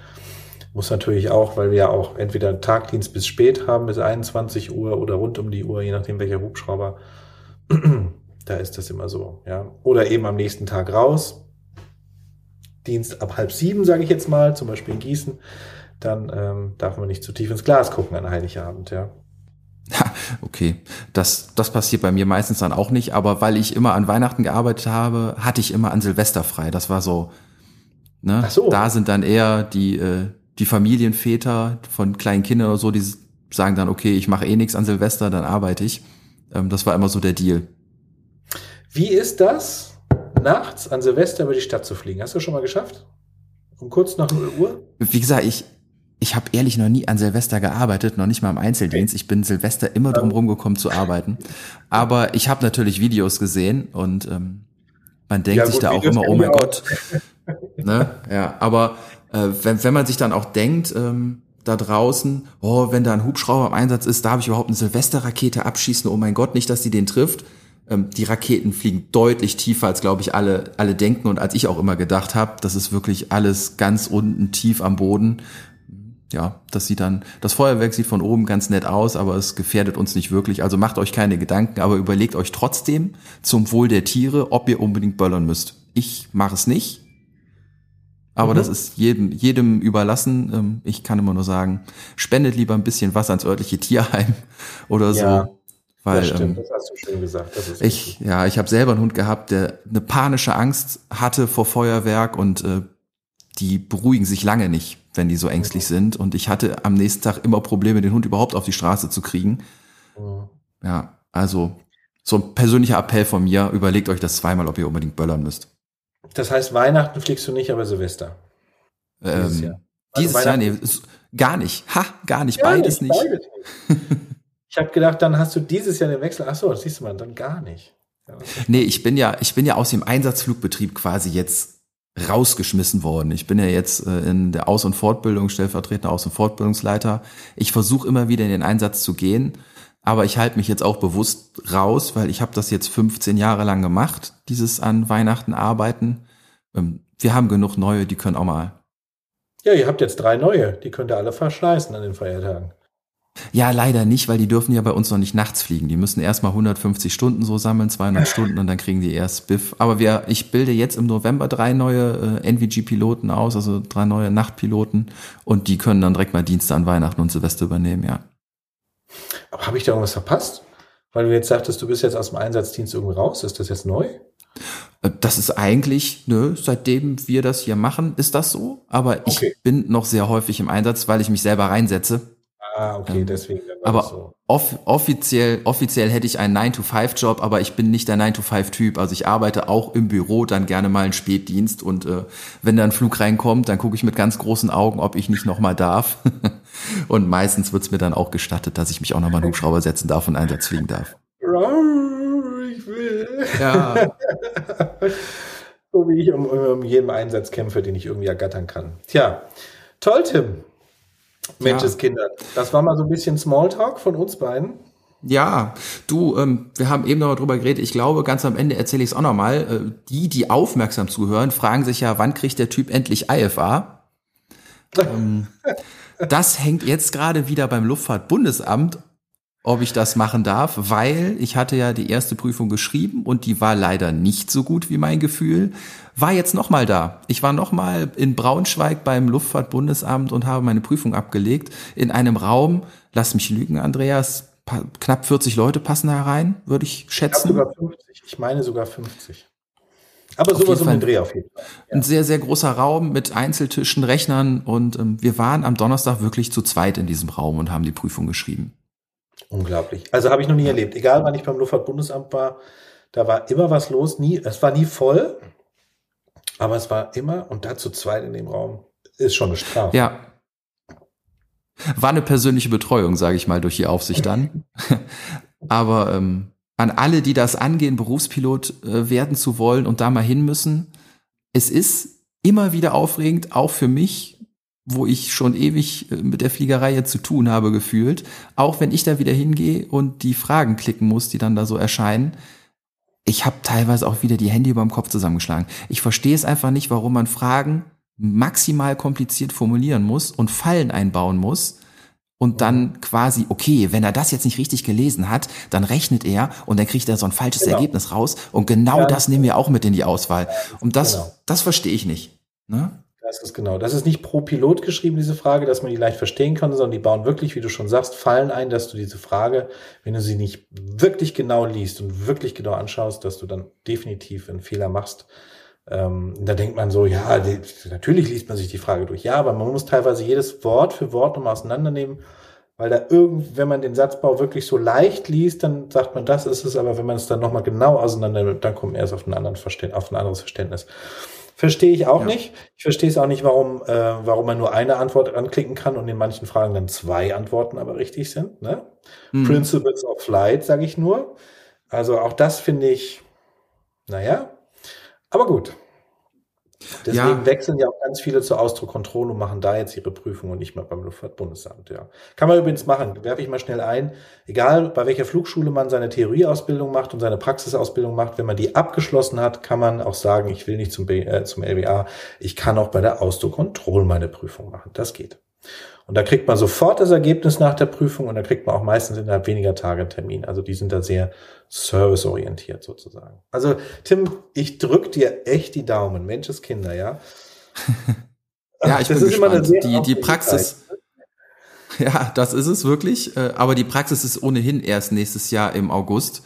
Muss natürlich auch, weil wir ja auch entweder Tagdienst bis spät haben, bis 21 Uhr oder rund um die Uhr, je nachdem welcher Hubschrauber. [clears throat] da ist das immer so, ja. Oder eben am nächsten Tag raus. Dienst ab halb sieben, sage ich jetzt mal, zum Beispiel in Gießen. Dann ähm, darf man nicht zu tief ins Glas gucken an Heiligabend, ja. Okay, das, das passiert bei mir meistens dann auch nicht, aber weil ich immer an Weihnachten gearbeitet habe, hatte ich immer an Silvester frei. Das war so, ne? Ach so. Da sind dann eher die, äh, die Familienväter von kleinen Kindern oder so, die sagen dann, okay, ich mache eh nichts an Silvester, dann arbeite ich. Ähm, das war immer so der Deal. Wie ist das, nachts an Silvester über die Stadt zu fliegen? Hast du schon mal geschafft? Um kurz nach 0 Uhr? Wie gesagt, ich, ich habe ehrlich noch nie an Silvester gearbeitet, noch nicht mal im Einzeldienst. Ich bin Silvester immer drum rumgekommen zu arbeiten. Aber ich habe natürlich Videos gesehen und ähm, man denkt ja, sich da Videos auch immer, oh mein Gott. ne? Ja, aber äh, wenn, wenn man sich dann auch denkt, ähm, da draußen, oh, wenn da ein Hubschrauber im Einsatz ist, darf ich überhaupt eine Silvesterrakete abschießen, oh mein Gott, nicht, dass die den trifft. Ähm, die Raketen fliegen deutlich tiefer, als glaube ich alle, alle denken und als ich auch immer gedacht habe. Das ist wirklich alles ganz unten tief am Boden. Ja, das sieht dann, das Feuerwerk sieht von oben ganz nett aus, aber es gefährdet uns nicht wirklich. Also macht euch keine Gedanken, aber überlegt euch trotzdem zum Wohl der Tiere, ob ihr unbedingt böllern müsst. Ich mache es nicht aber mhm. das ist jedem, jedem überlassen. Ähm, ich kann immer nur sagen, spendet lieber ein bisschen was ans örtliche Tierheim [laughs] oder so. Ja, weil, das stimmt, ähm, das hast du schön gesagt. Ich, ja, ich habe selber einen Hund gehabt, der eine panische Angst hatte vor Feuerwerk und äh, die beruhigen sich lange nicht, wenn die so ängstlich mhm. sind. Und ich hatte am nächsten Tag immer Probleme, den Hund überhaupt auf die Straße zu kriegen. Mhm. Ja, also so ein persönlicher Appell von mir, überlegt euch das zweimal, ob ihr unbedingt böllern müsst. Das heißt, Weihnachten fliegst du nicht, aber Silvester. Ähm, dieses Jahr. Also dieses Jahr, nee, gar nicht. Ha, gar nicht. Gar beides nicht. Beides nicht. [laughs] ich habe gedacht, dann hast du dieses Jahr den Wechsel. Ach so, das siehst du mal, dann gar nicht. Ja, nee, ich bin ja, ich bin ja aus dem Einsatzflugbetrieb quasi jetzt rausgeschmissen worden. Ich bin ja jetzt äh, in der Aus- und Fortbildung, stellvertretender Aus- und Fortbildungsleiter. Ich versuche immer wieder in den Einsatz zu gehen, aber ich halte mich jetzt auch bewusst raus, weil ich habe das jetzt 15 Jahre lang gemacht, dieses an Weihnachten arbeiten. Ähm, wir haben genug neue, die können auch mal. Ja, ihr habt jetzt drei neue, die könnt ihr alle verschleißen an den Feiertagen. Ja, leider nicht, weil die dürfen ja bei uns noch nicht nachts fliegen. Die müssen erstmal 150 Stunden so sammeln, 200 [laughs] Stunden und dann kriegen die erst Biff. Aber wir, ich bilde jetzt im November drei neue äh, NVG-Piloten aus, also drei neue Nachtpiloten und die können dann direkt mal Dienste an Weihnachten und Silvester übernehmen, ja. Aber habe ich da irgendwas verpasst? Weil du jetzt sagtest, du bist jetzt aus dem Einsatzdienst irgendwie raus. Ist das jetzt neu? Äh, das ist eigentlich, nö, seitdem wir das hier machen, ist das so. Aber okay. ich bin noch sehr häufig im Einsatz, weil ich mich selber reinsetze. Ah, okay, ähm, deswegen. Aber so. off offiziell, offiziell hätte ich einen 9-to-5-Job, aber ich bin nicht der 9-to-5-Typ. Also ich arbeite auch im Büro, dann gerne mal einen Spätdienst und äh, wenn da ein Flug reinkommt, dann gucke ich mit ganz großen Augen, ob ich nicht nochmal darf. [laughs] und meistens wird's mir dann auch gestattet, dass ich mich auch nochmal einen Hubschrauber setzen darf und Einsatz fliegen darf. Ich will. Ja. [laughs] so wie ich um, um jeden Einsatz kämpfe, den ich irgendwie ergattern kann. Tja, toll, Tim. Menscheskinder. Ja. Das war mal so ein bisschen Smalltalk von uns beiden. Ja, du, ähm, wir haben eben noch drüber geredet. Ich glaube, ganz am Ende erzähle ich es auch nochmal. Äh, die, die aufmerksam zuhören, fragen sich ja, wann kriegt der Typ endlich IFA? [laughs] ähm, das hängt jetzt gerade wieder beim Luftfahrtbundesamt, ob ich das machen darf, weil ich hatte ja die erste Prüfung geschrieben und die war leider nicht so gut wie mein Gefühl. War jetzt nochmal da. Ich war nochmal in Braunschweig beim Luftfahrtbundesamt und habe meine Prüfung abgelegt in einem Raum. Lass mich lügen, Andreas knapp 40 Leute passen da rein, würde ich schätzen. Ich sogar 50. Ich meine sogar 50. Aber auf sowas um den Dreh auf jeden Fall. Ja. Ein sehr, sehr großer Raum mit Einzeltischen, Rechnern und ähm, wir waren am Donnerstag wirklich zu zweit in diesem Raum und haben die Prüfung geschrieben. Unglaublich. Also habe ich noch nie erlebt. Egal, wann ich beim Luftfahrtbundesamt war, da war immer was los. Nie, es war nie voll, aber es war immer und da zu zweit in dem Raum ist schon eine Strafe. Ja, war eine persönliche Betreuung, sage ich mal, durch die Aufsicht dann. [laughs] Aber ähm, an alle, die das angehen, Berufspilot äh, werden zu wollen und da mal hin müssen, es ist immer wieder aufregend, auch für mich, wo ich schon ewig äh, mit der Fliegerei jetzt zu tun habe, gefühlt. Auch wenn ich da wieder hingehe und die Fragen klicken muss, die dann da so erscheinen. Ich habe teilweise auch wieder die Hände über dem Kopf zusammengeschlagen. Ich verstehe es einfach nicht, warum man Fragen maximal kompliziert formulieren muss und Fallen einbauen muss und dann quasi, okay, wenn er das jetzt nicht richtig gelesen hat, dann rechnet er und dann kriegt er so ein falsches genau. Ergebnis raus und genau ja, das nehmen wir auch mit in die Auswahl. Und das, genau. das verstehe ich nicht. Ne? Das ist genau. Das ist nicht pro Pilot geschrieben, diese Frage, dass man die leicht verstehen kann, sondern die bauen wirklich, wie du schon sagst, Fallen ein, dass du diese Frage, wenn du sie nicht wirklich genau liest und wirklich genau anschaust, dass du dann definitiv einen Fehler machst ähm, da denkt man so, ja, die, natürlich liest man sich die Frage durch. Ja, aber man muss teilweise jedes Wort für Wort nochmal auseinandernehmen, weil da irgend, wenn man den Satzbau wirklich so leicht liest, dann sagt man, das ist es, aber wenn man es dann nochmal genau auseinander nimmt, dann kommt man erst auf, einen anderen auf ein anderes Verständnis. Verstehe ich auch ja. nicht. Ich verstehe es auch nicht, warum, äh, warum man nur eine Antwort anklicken kann und in manchen Fragen dann zwei Antworten aber richtig sind. Ne? Mhm. Principles of Flight, sage ich nur. Also auch das finde ich, naja, aber gut. Deswegen ja. wechseln ja auch ganz viele zur Ausdruckkontrolle und machen da jetzt ihre Prüfung und nicht mehr beim Luftfahrtbundesamt. Ja. Kann man übrigens machen, werfe ich mal schnell ein. Egal, bei welcher Flugschule man seine Theorieausbildung macht und seine Praxisausbildung macht, wenn man die abgeschlossen hat, kann man auch sagen, ich will nicht zum, B, äh, zum LBA, ich kann auch bei der Ausdruckkontrolle meine Prüfung machen. Das geht. Und da kriegt man sofort das Ergebnis nach der Prüfung und da kriegt man auch meistens innerhalb weniger Tage einen Termin. Also die sind da sehr serviceorientiert sozusagen. Also Tim, ich drück dir echt die Daumen, Menscheskinder, ja. [laughs] ja, ich das bin gespannt. die, die Praxis. Zeit. [laughs] Ja, das ist es wirklich. Äh, aber die Praxis ist ohnehin erst nächstes Jahr im August,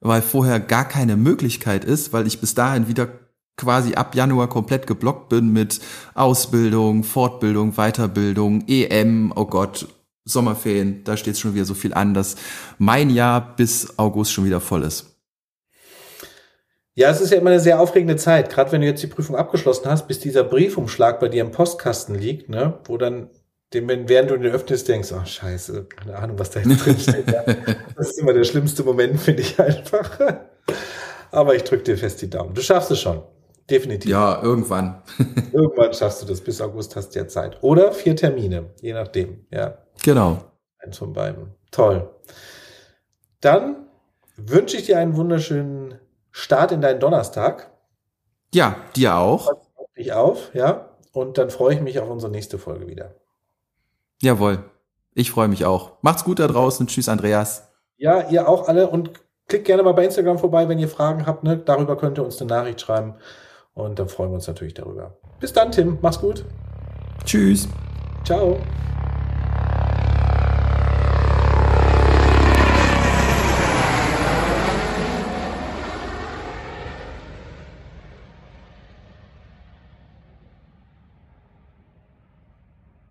weil vorher gar keine Möglichkeit ist, weil ich bis dahin wieder quasi ab Januar komplett geblockt bin mit Ausbildung, Fortbildung, Weiterbildung, EM, oh Gott, Sommerferien, da steht schon wieder so viel an, dass mein Jahr bis August schon wieder voll ist. Ja, es ist ja immer eine sehr aufregende Zeit, gerade wenn du jetzt die Prüfung abgeschlossen hast, bis dieser Briefumschlag bei dir im Postkasten liegt, ne, wo dann dem, während du den öffnest, denkst, oh scheiße, keine Ahnung, was da jetzt drin steht. Ja. Das ist immer der schlimmste Moment, finde ich einfach. Aber ich drücke dir fest die Daumen. Du schaffst es schon. Definitiv. Ja, irgendwann. [laughs] irgendwann schaffst du das. Bis August hast du ja Zeit. Oder vier Termine, je nachdem. Ja. Genau. Eins von beiden. Toll. Dann wünsche ich dir einen wunderschönen Start in deinen Donnerstag. Ja, dir auch. Ich auf, ja. Und dann freue ich mich auf unsere nächste Folge wieder. Jawohl. Ich freue mich auch. Macht's gut da draußen. Tschüss, Andreas. Ja, ihr auch alle und klickt gerne mal bei Instagram vorbei, wenn ihr Fragen habt. Ne? Darüber könnt ihr uns eine Nachricht schreiben. Und dann freuen wir uns natürlich darüber. Bis dann, Tim. Mach's gut. Tschüss. Ciao.